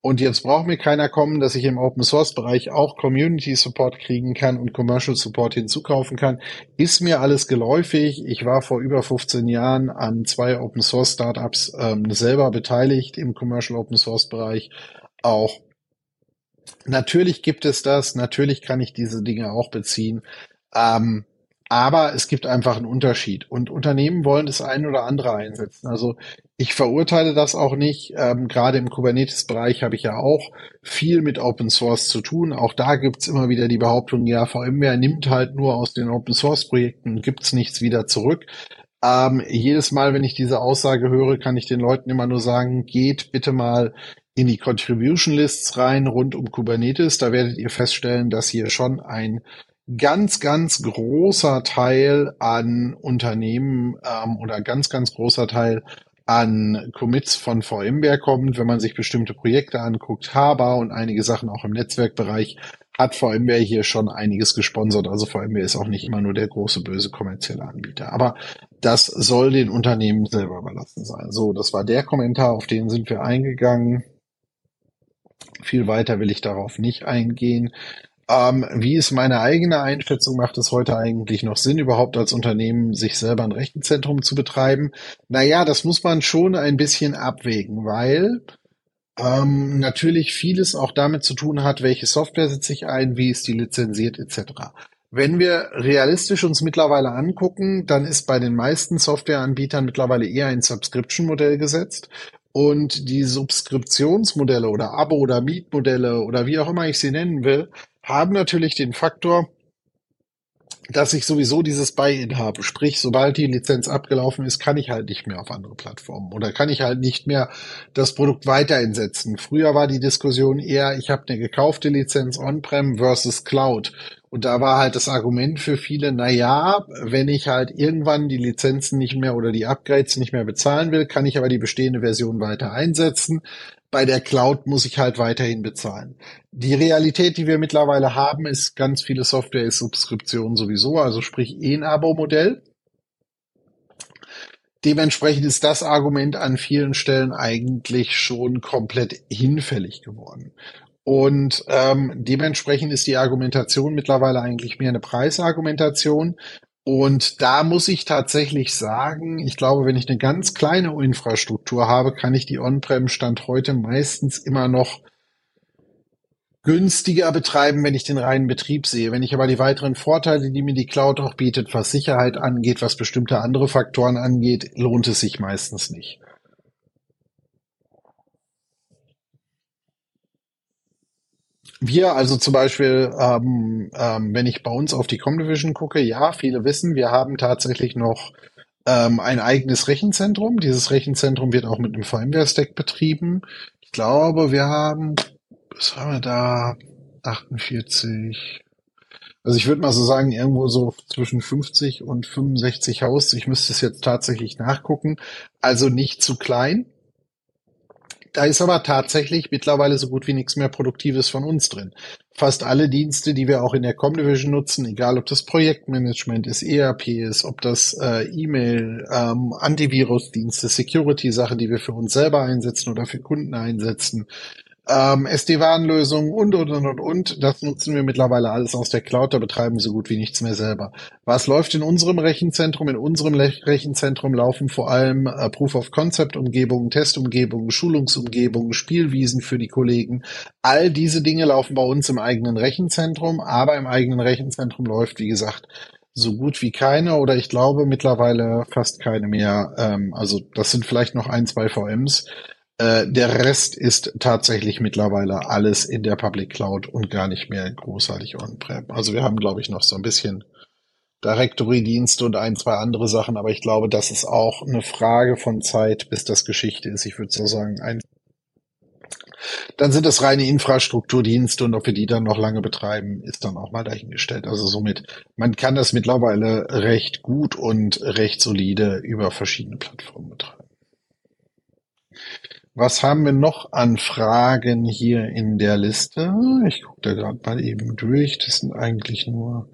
Und jetzt braucht mir keiner kommen, dass ich im Open Source Bereich auch Community Support kriegen kann und Commercial Support hinzukaufen kann. Ist mir alles geläufig. Ich war vor über 15 Jahren an zwei Open Source Startups ähm, selber beteiligt im Commercial Open Source Bereich. Auch natürlich gibt es das. Natürlich kann ich diese Dinge auch beziehen. Ähm, aber es gibt einfach einen Unterschied. Und Unternehmen wollen das ein oder andere einsetzen. Also ich verurteile das auch nicht. Ähm, Gerade im Kubernetes-Bereich habe ich ja auch viel mit Open Source zu tun. Auch da gibt's immer wieder die Behauptung, ja, VMware nimmt halt nur aus den Open Source-Projekten und gibt's nichts wieder zurück. Ähm, jedes Mal, wenn ich diese Aussage höre, kann ich den Leuten immer nur sagen, geht bitte mal in die Contribution Lists rein rund um Kubernetes. Da werdet ihr feststellen, dass hier schon ein ganz, ganz großer Teil an Unternehmen ähm, oder ganz, ganz großer Teil an Commits von VMware kommt, wenn man sich bestimmte Projekte anguckt, Haber und einige Sachen auch im Netzwerkbereich, hat VMware hier schon einiges gesponsert. Also VMware ist auch nicht immer nur der große böse kommerzielle Anbieter. Aber das soll den Unternehmen selber überlassen sein. So, das war der Kommentar, auf den sind wir eingegangen. Viel weiter will ich darauf nicht eingehen. Ähm, wie ist meine eigene Einschätzung? Macht es heute eigentlich noch Sinn, überhaupt als Unternehmen sich selber ein Rechenzentrum zu betreiben? Naja, das muss man schon ein bisschen abwägen, weil ähm, natürlich vieles auch damit zu tun hat, welche Software setze ich ein, wie ist die lizenziert etc. Wenn wir realistisch uns mittlerweile angucken, dann ist bei den meisten Softwareanbietern mittlerweile eher ein Subscription-Modell gesetzt. Und die Subskriptionsmodelle oder Abo- oder Mietmodelle oder wie auch immer ich sie nennen will, haben natürlich den Faktor, dass ich sowieso dieses Buy-in habe. Sprich, sobald die Lizenz abgelaufen ist, kann ich halt nicht mehr auf andere Plattformen oder kann ich halt nicht mehr das Produkt weiter einsetzen. Früher war die Diskussion eher, ich habe eine gekaufte Lizenz on-prem versus Cloud. Und da war halt das Argument für viele, na ja, wenn ich halt irgendwann die Lizenzen nicht mehr oder die Upgrades nicht mehr bezahlen will, kann ich aber die bestehende Version weiter einsetzen. Bei der Cloud muss ich halt weiterhin bezahlen. Die Realität, die wir mittlerweile haben, ist ganz viele Software ist Subskription sowieso, also sprich eh ein Abo-Modell. Dementsprechend ist das Argument an vielen Stellen eigentlich schon komplett hinfällig geworden. Und ähm, dementsprechend ist die Argumentation mittlerweile eigentlich mehr eine Preisargumentation. Und da muss ich tatsächlich sagen, ich glaube, wenn ich eine ganz kleine Infrastruktur habe, kann ich die On-Prem-Stand heute meistens immer noch günstiger betreiben, wenn ich den reinen Betrieb sehe. Wenn ich aber die weiteren Vorteile, die mir die Cloud auch bietet, was Sicherheit angeht, was bestimmte andere Faktoren angeht, lohnt es sich meistens nicht. Wir, also zum Beispiel, ähm, ähm, wenn ich bei uns auf die Comdivision gucke, ja, viele wissen, wir haben tatsächlich noch ähm, ein eigenes Rechenzentrum. Dieses Rechenzentrum wird auch mit einem VMware-Stack betrieben. Ich glaube, wir haben was haben wir da? 48. Also ich würde mal so sagen, irgendwo so zwischen 50 und 65 Haus. Ich müsste es jetzt tatsächlich nachgucken. Also nicht zu klein. Da ist aber tatsächlich mittlerweile so gut wie nichts mehr Produktives von uns drin. Fast alle Dienste, die wir auch in der Comdivision nutzen, egal ob das Projektmanagement ist, ERP ist, ob das äh, E-Mail, ähm, Antivirus-Dienste, Security-Sachen, die wir für uns selber einsetzen oder für Kunden einsetzen, ähm, SD-WAN-Lösungen und, und, und, und, und. Das nutzen wir mittlerweile alles aus der Cloud, da betreiben wir so gut wie nichts mehr selber. Was läuft in unserem Rechenzentrum? In unserem Rechenzentrum laufen vor allem äh, Proof-of-Concept-Umgebungen, Testumgebungen, Schulungsumgebungen, Spielwiesen für die Kollegen. All diese Dinge laufen bei uns im eigenen Rechenzentrum, aber im eigenen Rechenzentrum läuft, wie gesagt, so gut wie keine oder ich glaube mittlerweile fast keine mehr. Ähm, also das sind vielleicht noch ein, zwei VMs. Äh, der Rest ist tatsächlich mittlerweile alles in der Public Cloud und gar nicht mehr großartig on-prem. Also wir haben, glaube ich, noch so ein bisschen Directory-Dienste und ein, zwei andere Sachen, aber ich glaube, das ist auch eine Frage von Zeit, bis das Geschichte ist. Ich würde so sagen, ein dann sind es reine Infrastrukturdienste und ob wir die dann noch lange betreiben, ist dann auch mal dahingestellt. Also somit, man kann das mittlerweile recht gut und recht solide über verschiedene Plattformen betreiben. Was haben wir noch an Fragen hier in der Liste? Ich gucke da gerade mal eben durch. Das sind eigentlich nur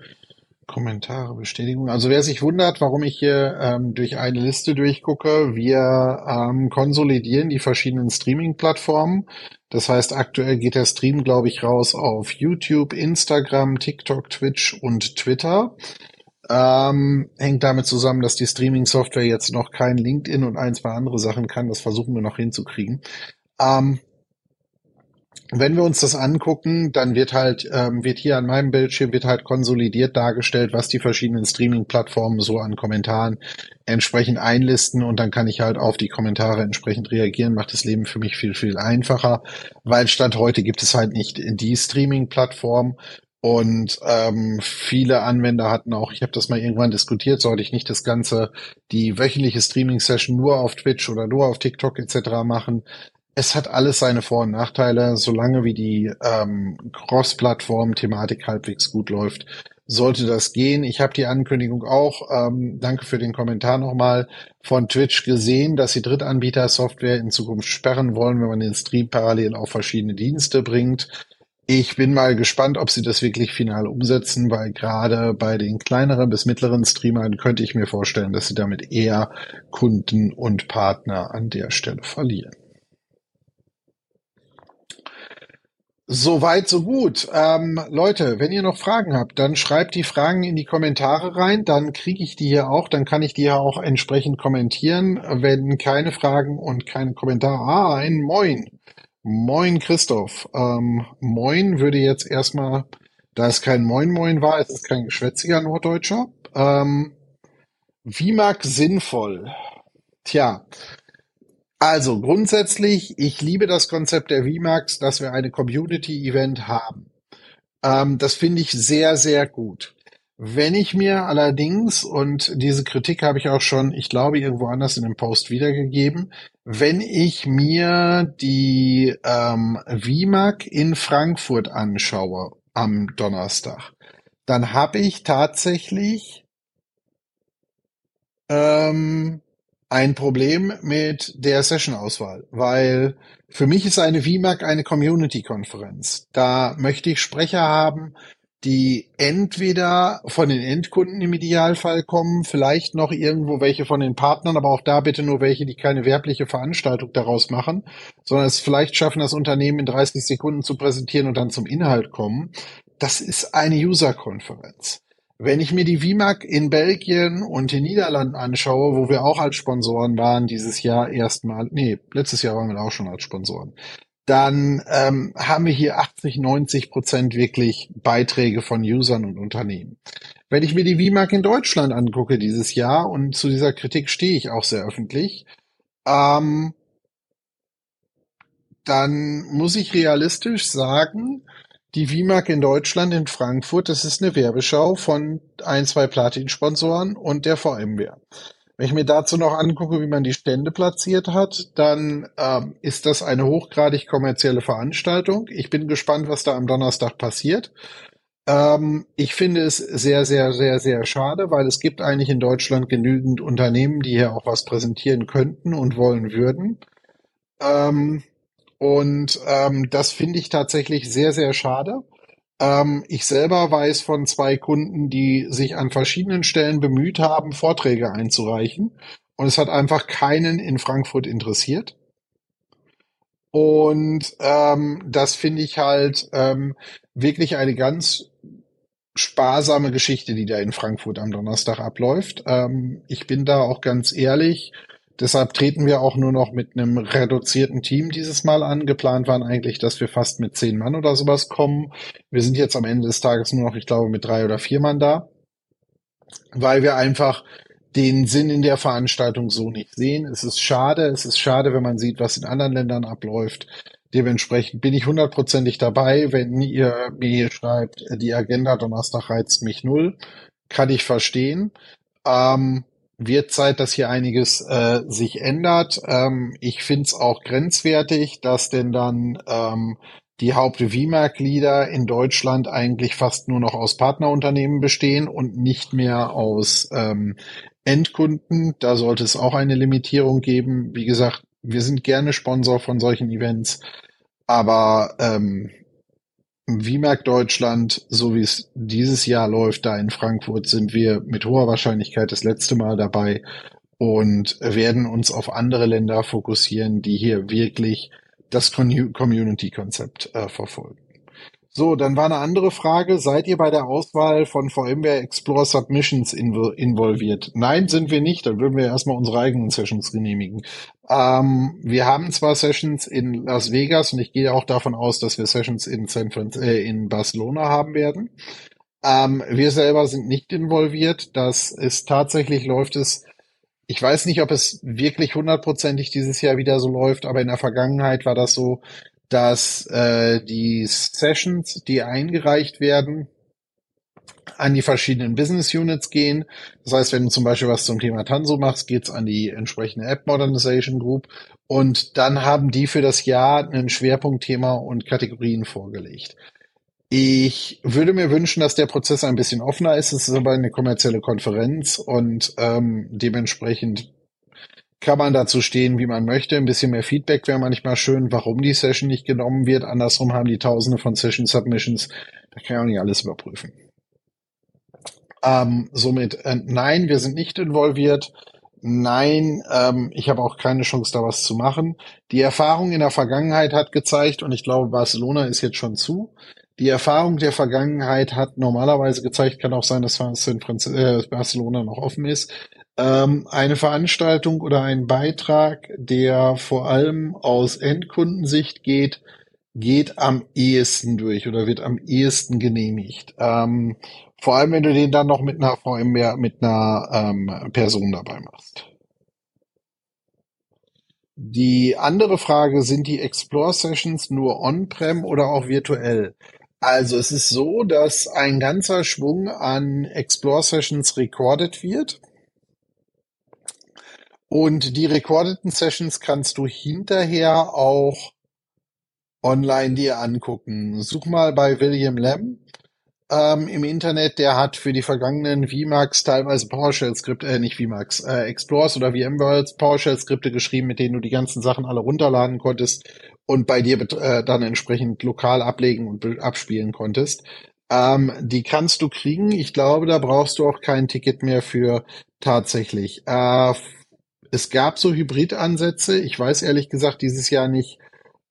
Kommentare, Bestätigungen. Also wer sich wundert, warum ich hier ähm, durch eine Liste durchgucke, wir ähm, konsolidieren die verschiedenen Streaming-Plattformen. Das heißt, aktuell geht der Stream, glaube ich, raus auf YouTube, Instagram, TikTok, Twitch und Twitter. Ähm, hängt damit zusammen, dass die Streaming-Software jetzt noch kein LinkedIn und ein, zwei andere Sachen kann. Das versuchen wir noch hinzukriegen. Ähm, wenn wir uns das angucken, dann wird halt, ähm, wird hier an meinem Bildschirm wird halt konsolidiert dargestellt, was die verschiedenen Streaming-Plattformen so an Kommentaren entsprechend einlisten und dann kann ich halt auf die Kommentare entsprechend reagieren, macht das Leben für mich viel, viel einfacher, weil Stand heute gibt es halt nicht die Streaming-Plattform und ähm, viele Anwender hatten auch, ich habe das mal irgendwann diskutiert, sollte ich nicht das Ganze, die wöchentliche Streaming-Session nur auf Twitch oder nur auf TikTok etc. machen. Es hat alles seine Vor- und Nachteile, solange wie die ähm, Cross-Plattform-Thematik halbwegs gut läuft, sollte das gehen. Ich habe die Ankündigung auch, ähm, danke für den Kommentar nochmal, von Twitch gesehen, dass sie Drittanbieter-Software in Zukunft sperren wollen, wenn man den Stream parallel auf verschiedene Dienste bringt. Ich bin mal gespannt, ob sie das wirklich final umsetzen, weil gerade bei den kleineren bis mittleren Streamern könnte ich mir vorstellen, dass sie damit eher Kunden und Partner an der Stelle verlieren. Soweit, so gut. Ähm, Leute, wenn ihr noch Fragen habt, dann schreibt die Fragen in die Kommentare rein, dann kriege ich die hier auch, dann kann ich die ja auch entsprechend kommentieren. Wenn keine Fragen und keine Kommentare, ah, ein Moin. Moin Christoph. Ähm, Moin würde jetzt erstmal, da es kein Moin Moin war, es ist kein geschwätziger Norddeutscher. Ähm, VMAX sinnvoll? Tja, also grundsätzlich, ich liebe das Konzept der VMAX, dass wir eine Community-Event haben. Ähm, das finde ich sehr, sehr gut. Wenn ich mir allerdings, und diese Kritik habe ich auch schon, ich glaube, irgendwo anders in dem Post wiedergegeben, wenn ich mir die ähm, WIMAG in Frankfurt anschaue am Donnerstag, dann habe ich tatsächlich ähm, ein Problem mit der Session-Auswahl, weil für mich ist eine VMAC eine Community-Konferenz. Da möchte ich Sprecher haben, die entweder von den Endkunden im Idealfall kommen, vielleicht noch irgendwo welche von den Partnern, aber auch da bitte nur welche, die keine werbliche Veranstaltung daraus machen, sondern es vielleicht schaffen, das Unternehmen in 30 Sekunden zu präsentieren und dann zum Inhalt kommen. Das ist eine User-Konferenz. Wenn ich mir die VMAG in Belgien und den Niederlanden anschaue, wo wir auch als Sponsoren waren dieses Jahr erstmal, nee, letztes Jahr waren wir auch schon als Sponsoren, dann ähm, haben wir hier 80, 90 Prozent wirklich Beiträge von Usern und Unternehmen. Wenn ich mir die VMAG in Deutschland angucke dieses Jahr, und zu dieser Kritik stehe ich auch sehr öffentlich, ähm, dann muss ich realistisch sagen, die WIMAG in Deutschland, in Frankfurt, das ist eine Werbeschau von ein, zwei Platin-Sponsoren und der VMware. Wenn ich mir dazu noch angucke, wie man die Stände platziert hat, dann ähm, ist das eine hochgradig kommerzielle Veranstaltung. Ich bin gespannt, was da am Donnerstag passiert. Ähm, ich finde es sehr, sehr, sehr, sehr schade, weil es gibt eigentlich in Deutschland genügend Unternehmen, die hier auch was präsentieren könnten und wollen würden. Ähm, und ähm, das finde ich tatsächlich sehr, sehr schade. Ähm, ich selber weiß von zwei Kunden, die sich an verschiedenen Stellen bemüht haben, Vorträge einzureichen. Und es hat einfach keinen in Frankfurt interessiert. Und ähm, das finde ich halt ähm, wirklich eine ganz sparsame Geschichte, die da in Frankfurt am Donnerstag abläuft. Ähm, ich bin da auch ganz ehrlich. Deshalb treten wir auch nur noch mit einem reduzierten Team dieses Mal an. Geplant waren eigentlich, dass wir fast mit zehn Mann oder sowas kommen. Wir sind jetzt am Ende des Tages nur noch, ich glaube, mit drei oder vier Mann da, weil wir einfach den Sinn in der Veranstaltung so nicht sehen. Es ist schade. Es ist schade, wenn man sieht, was in anderen Ländern abläuft. Dementsprechend bin ich hundertprozentig dabei, wenn ihr mir hier schreibt, die Agenda Donnerstag reizt mich null. Kann ich verstehen. Ähm, wird Zeit, dass hier einiges äh, sich ändert. Ähm, ich finde es auch grenzwertig, dass denn dann ähm, die Haupt-VMAG-Leader in Deutschland eigentlich fast nur noch aus Partnerunternehmen bestehen und nicht mehr aus ähm, Endkunden. Da sollte es auch eine Limitierung geben. Wie gesagt, wir sind gerne Sponsor von solchen Events, aber ähm, WIMAG Deutschland, so wie es dieses Jahr läuft, da in Frankfurt, sind wir mit hoher Wahrscheinlichkeit das letzte Mal dabei und werden uns auf andere Länder fokussieren, die hier wirklich das Community-Konzept äh, verfolgen. So, dann war eine andere Frage. Seid ihr bei der Auswahl von VMware Explore Submissions involviert? Nein, sind wir nicht. Dann würden wir erstmal unsere eigenen Sessions genehmigen. Ähm, wir haben zwar Sessions in Las Vegas und ich gehe auch davon aus, dass wir Sessions in, San äh, in Barcelona haben werden. Ähm, wir selber sind nicht involviert. Das ist tatsächlich läuft es. Ich weiß nicht, ob es wirklich hundertprozentig dieses Jahr wieder so läuft, aber in der Vergangenheit war das so, dass äh, die Sessions, die eingereicht werden, an die verschiedenen Business Units gehen. Das heißt, wenn du zum Beispiel was zum Thema Tanso machst, geht's an die entsprechende App Modernization Group und dann haben die für das Jahr ein Schwerpunktthema und Kategorien vorgelegt. Ich würde mir wünschen, dass der Prozess ein bisschen offener ist. Es ist aber eine kommerzielle Konferenz und ähm, dementsprechend kann man dazu stehen, wie man möchte. Ein bisschen mehr Feedback wäre manchmal schön, warum die Session nicht genommen wird. Andersrum haben die Tausende von Session Submissions. Da kann ich auch nicht alles überprüfen. Ähm, somit, äh, nein, wir sind nicht involviert. Nein, ähm, ich habe auch keine Chance, da was zu machen. Die Erfahrung in der Vergangenheit hat gezeigt, und ich glaube, Barcelona ist jetzt schon zu. Die Erfahrung der Vergangenheit hat normalerweise gezeigt, kann auch sein, dass äh, Barcelona noch offen ist, eine Veranstaltung oder ein Beitrag, der vor allem aus Endkundensicht geht, geht am ehesten durch oder wird am ehesten genehmigt. Ähm, vor allem, wenn du den dann noch mit einer VMware, mit einer ähm, Person dabei machst. Die andere Frage, sind die Explore Sessions nur on-prem oder auch virtuell? Also es ist so, dass ein ganzer Schwung an Explore Sessions recorded wird. Und die recordeten Sessions kannst du hinterher auch online dir angucken. Such mal bei William Lamb ähm, im Internet, der hat für die vergangenen VMAX teilweise PowerShell-Skripte, äh, nicht VMAX, äh, Explorers oder VMworlds PowerShell-Skripte geschrieben, mit denen du die ganzen Sachen alle runterladen konntest und bei dir äh, dann entsprechend lokal ablegen und abspielen konntest. Ähm, die kannst du kriegen. Ich glaube, da brauchst du auch kein Ticket mehr für tatsächlich. Äh, es gab so Hybrid-Ansätze. Ich weiß ehrlich gesagt dieses Jahr nicht,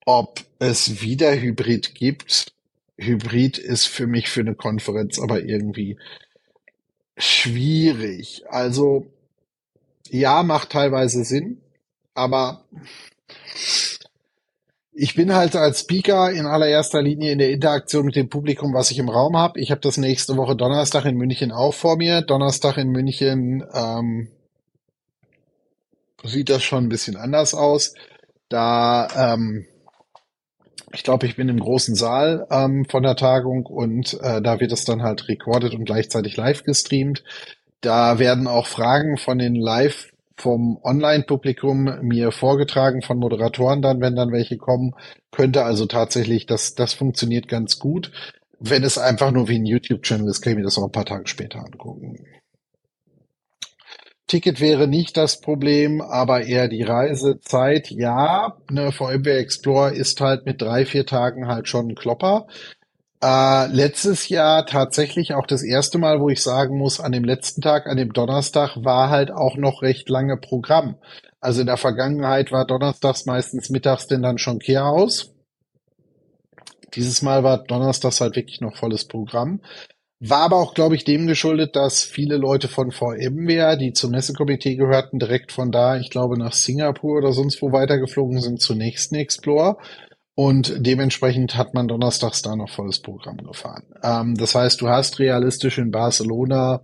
ob es wieder Hybrid gibt. Hybrid ist für mich für eine Konferenz aber irgendwie schwierig. Also ja, macht teilweise Sinn, aber ich bin halt als Speaker in allererster Linie in der Interaktion mit dem Publikum, was ich im Raum habe. Ich habe das nächste Woche Donnerstag in München auch vor mir. Donnerstag in München ähm, sieht das schon ein bisschen anders aus. Da ähm, ich glaube, ich bin im großen Saal ähm, von der Tagung und äh, da wird es dann halt recorded und gleichzeitig live gestreamt. Da werden auch Fragen von den Live vom Online-Publikum mir vorgetragen von Moderatoren dann, wenn dann welche kommen, könnte also tatsächlich, das, das funktioniert ganz gut. Wenn es einfach nur wie ein YouTube-Channel ist, kann ich mir das auch ein paar Tage später angucken. Ticket wäre nicht das Problem, aber eher die Reisezeit. Ja, ne, VMware Explorer ist halt mit drei, vier Tagen halt schon ein Klopper. Äh, letztes Jahr tatsächlich auch das erste Mal, wo ich sagen muss, an dem letzten Tag, an dem Donnerstag, war halt auch noch recht lange Programm. Also in der Vergangenheit war Donnerstags meistens mittags denn dann schon Kehrhaus. Dieses Mal war Donnerstags halt wirklich noch volles Programm. War aber auch, glaube ich, dem geschuldet, dass viele Leute von VMware, die zum Messekomitee gehörten, direkt von da, ich glaube, nach Singapur oder sonst wo weitergeflogen sind zum nächsten Explorer. Und dementsprechend hat man donnerstags da noch volles Programm gefahren. Ähm, das heißt, du hast realistisch in Barcelona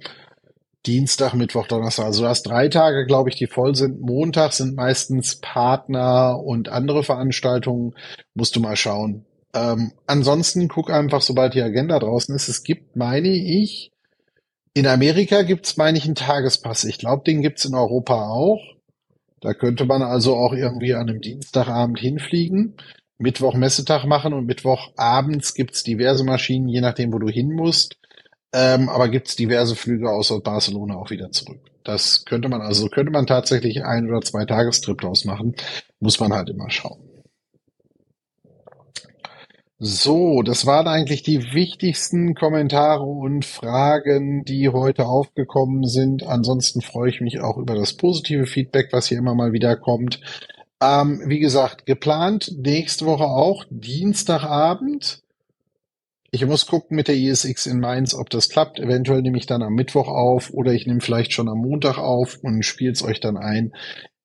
Dienstag, Mittwoch, Donnerstag. Also du hast drei Tage, glaube ich, die voll sind. Montag sind meistens Partner und andere Veranstaltungen. Musst du mal schauen. Ähm, ansonsten guck einfach, sobald die Agenda draußen ist. Es gibt, meine ich, in Amerika gibt's, meine ich, einen Tagespass. Ich glaube, den gibt's in Europa auch. Da könnte man also auch irgendwie an einem Dienstagabend hinfliegen, Mittwoch Messetag machen und Mittwochabends gibt's diverse Maschinen, je nachdem, wo du hin musst. Ähm, aber gibt's diverse Flüge aus Barcelona auch wieder zurück. Das könnte man also, könnte man tatsächlich ein oder zwei Tagestrip draus machen. Muss man halt immer schauen. So, das waren eigentlich die wichtigsten Kommentare und Fragen, die heute aufgekommen sind. Ansonsten freue ich mich auch über das positive Feedback, was hier immer mal wieder kommt. Ähm, wie gesagt, geplant nächste Woche auch Dienstagabend. Ich muss gucken mit der ISX in Mainz, ob das klappt. Eventuell nehme ich dann am Mittwoch auf oder ich nehme vielleicht schon am Montag auf und spiele es euch dann ein.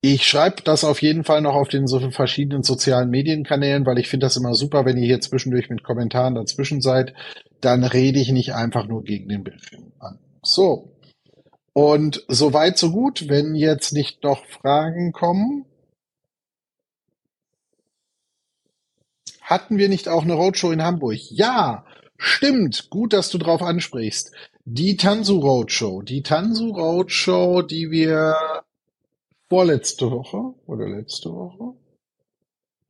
Ich schreibe das auf jeden Fall noch auf den so verschiedenen sozialen Medienkanälen, weil ich finde das immer super, wenn ihr hier zwischendurch mit Kommentaren dazwischen seid. Dann rede ich nicht einfach nur gegen den Bildschirm an. So. Und so weit, so gut. Wenn jetzt nicht noch Fragen kommen. Hatten wir nicht auch eine Roadshow in Hamburg? Ja, stimmt. Gut, dass du drauf ansprichst. Die Tansu Roadshow. Die Tansu Roadshow, die wir vorletzte Woche oder letzte Woche.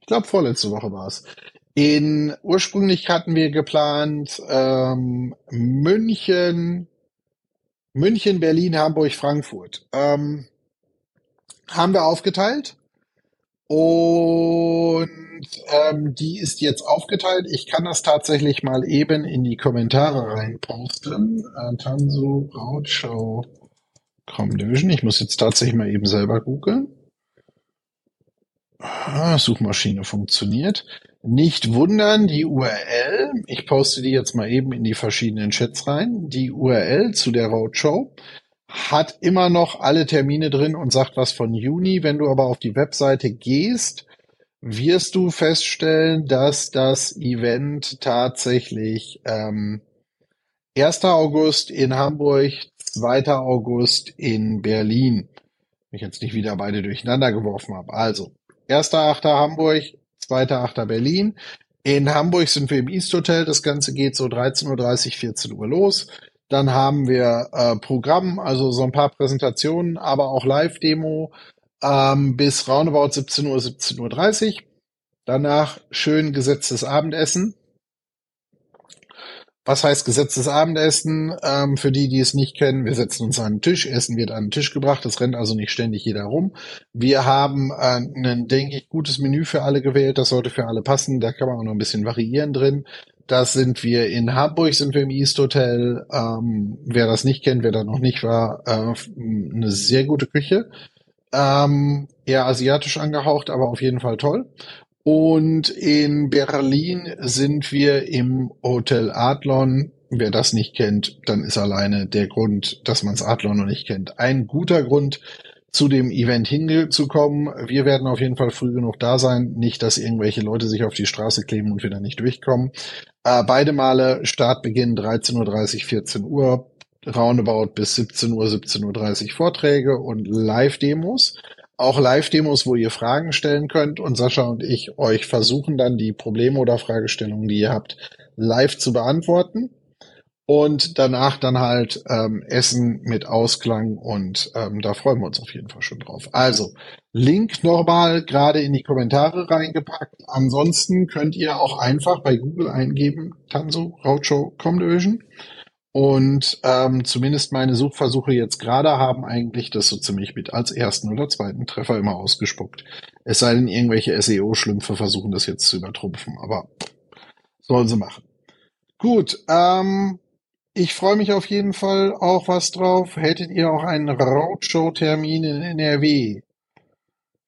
Ich glaube, vorletzte Woche war es. In ursprünglich hatten wir geplant ähm, München, München, Berlin, Hamburg, Frankfurt. Ähm, haben wir aufgeteilt und ähm, die ist jetzt aufgeteilt. Ich kann das tatsächlich mal eben in die Kommentare reinposten. Äh, Tansu Roadshow Chrome Division. Ich muss jetzt tatsächlich mal eben selber googeln. Ah, Suchmaschine funktioniert. Nicht wundern, die URL, ich poste die jetzt mal eben in die verschiedenen Chats rein. Die URL zu der Roadshow hat immer noch alle Termine drin und sagt was von Juni. Wenn du aber auf die Webseite gehst, wirst du feststellen, dass das Event tatsächlich ähm, 1. August in Hamburg, 2. August in Berlin. Wenn ich jetzt nicht wieder beide durcheinander geworfen habe. Also, 1.8. Hamburg, 2.8. Berlin. In Hamburg sind wir im East Hotel. Das Ganze geht so 13.30 Uhr, 14 Uhr los. Dann haben wir äh, Programm, also so ein paar Präsentationen, aber auch Live-Demo ähm, bis roundabout 17 Uhr, 17.30 Uhr. Danach schön gesetztes Abendessen Was heißt gesetztes Abendessen? Ähm, für die, die es nicht kennen, wir setzen uns an den Tisch, Essen wird an den Tisch gebracht, es rennt also nicht ständig jeder rum. Wir haben äh, ein, denke ich, gutes Menü für alle gewählt, das sollte für alle passen, da kann man auch noch ein bisschen variieren drin. Das sind wir in Hamburg, sind wir im East Hotel. Ähm, wer das nicht kennt, wer da noch nicht war, äh, eine sehr gute Küche. Ähm, eher asiatisch angehaucht, aber auf jeden Fall toll. Und in Berlin sind wir im Hotel Adlon. Wer das nicht kennt, dann ist alleine der Grund, dass man es Adlon noch nicht kennt, ein guter Grund, zu dem Event hinzukommen. Wir werden auf jeden Fall früh genug da sein. Nicht, dass irgendwelche Leute sich auf die Straße kleben und wir da nicht durchkommen. Äh, beide Male Startbeginn 13.30 Uhr, 14 Uhr, roundabout bis 17 Uhr, 17.30 Uhr Vorträge und Live-Demos. Auch Live-Demos, wo ihr Fragen stellen könnt und Sascha und ich euch versuchen dann die Probleme oder Fragestellungen, die ihr habt, live zu beantworten und danach dann halt ähm, Essen mit Ausklang und ähm, da freuen wir uns auf jeden Fall schon drauf. Also Link nochmal gerade in die Kommentare reingepackt. Ansonsten könnt ihr auch einfach bei Google eingeben Tanso Roadshow Comdivision und ähm, zumindest meine Suchversuche jetzt gerade haben eigentlich das so ziemlich mit als ersten oder zweiten Treffer immer ausgespuckt. Es sei denn, irgendwelche SEO-Schlümpfe versuchen das jetzt zu übertrumpfen, aber sollen sie machen. Gut, ähm, ich freue mich auf jeden Fall auch was drauf. Hättet ihr auch einen Roadshow-Termin in NRW?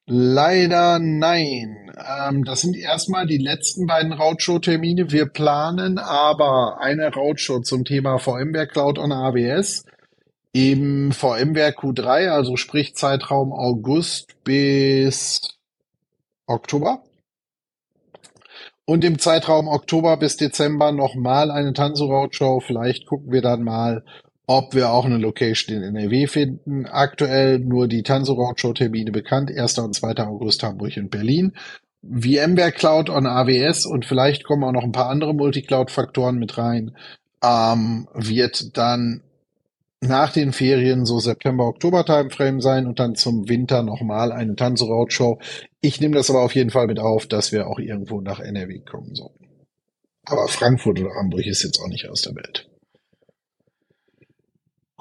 Leider nein. Ähm, das sind erstmal die letzten beiden Roadshow-Termine. Wir planen aber eine Roadshow zum Thema VMware Cloud on AWS im VMware Q3, also sprich Zeitraum August bis Oktober. Und im Zeitraum Oktober bis Dezember nochmal eine Tanzuraut-Show. Vielleicht gucken wir dann mal, ob wir auch eine Location in NRW finden. Aktuell nur die Tanzuraut-Show-Termine bekannt. 1. und 2. August Hamburg und Berlin. VMware Cloud on AWS und vielleicht kommen auch noch ein paar andere Multicloud-Faktoren mit rein. Ähm, wird dann nach den Ferien so September, Oktober Timeframe sein und dann zum Winter nochmal eine Tanzeraut-Show. Ich nehme das aber auf jeden Fall mit auf, dass wir auch irgendwo nach NRW kommen sollten. Aber Frankfurt oder Hamburg ist jetzt auch nicht aus der Welt.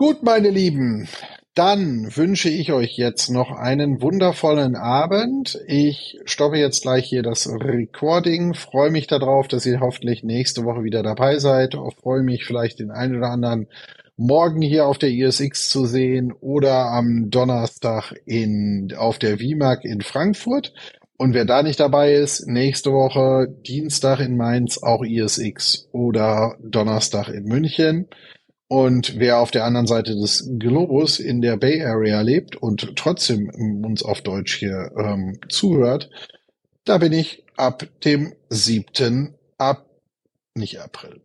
Gut, meine Lieben, dann wünsche ich euch jetzt noch einen wundervollen Abend. Ich stoppe jetzt gleich hier das Recording. Freue mich darauf, dass ihr hoffentlich nächste Woche wieder dabei seid. Freue mich vielleicht den einen oder anderen morgen hier auf der ISX zu sehen oder am Donnerstag in, auf der WIMAG in Frankfurt. Und wer da nicht dabei ist, nächste Woche Dienstag in Mainz auch ISX oder Donnerstag in München. Und wer auf der anderen Seite des Globus in der Bay Area lebt und trotzdem uns auf Deutsch hier ähm, zuhört, da bin ich ab dem 7. ab, nicht April,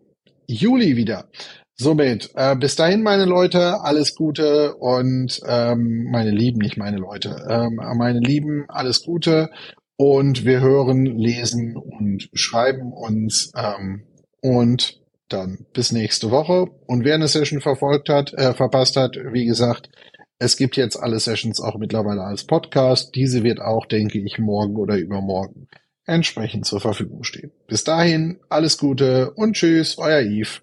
Juli wieder. Somit, äh, bis dahin, meine Leute, alles Gute und ähm, meine Lieben, nicht meine Leute, ähm, meine Lieben, alles Gute und wir hören, lesen und schreiben uns ähm, und dann bis nächste Woche. Und wer eine Session verfolgt hat, äh, verpasst hat, wie gesagt, es gibt jetzt alle Sessions auch mittlerweile als Podcast. Diese wird auch, denke ich, morgen oder übermorgen entsprechend zur Verfügung stehen. Bis dahin, alles Gute und tschüss, euer Yves.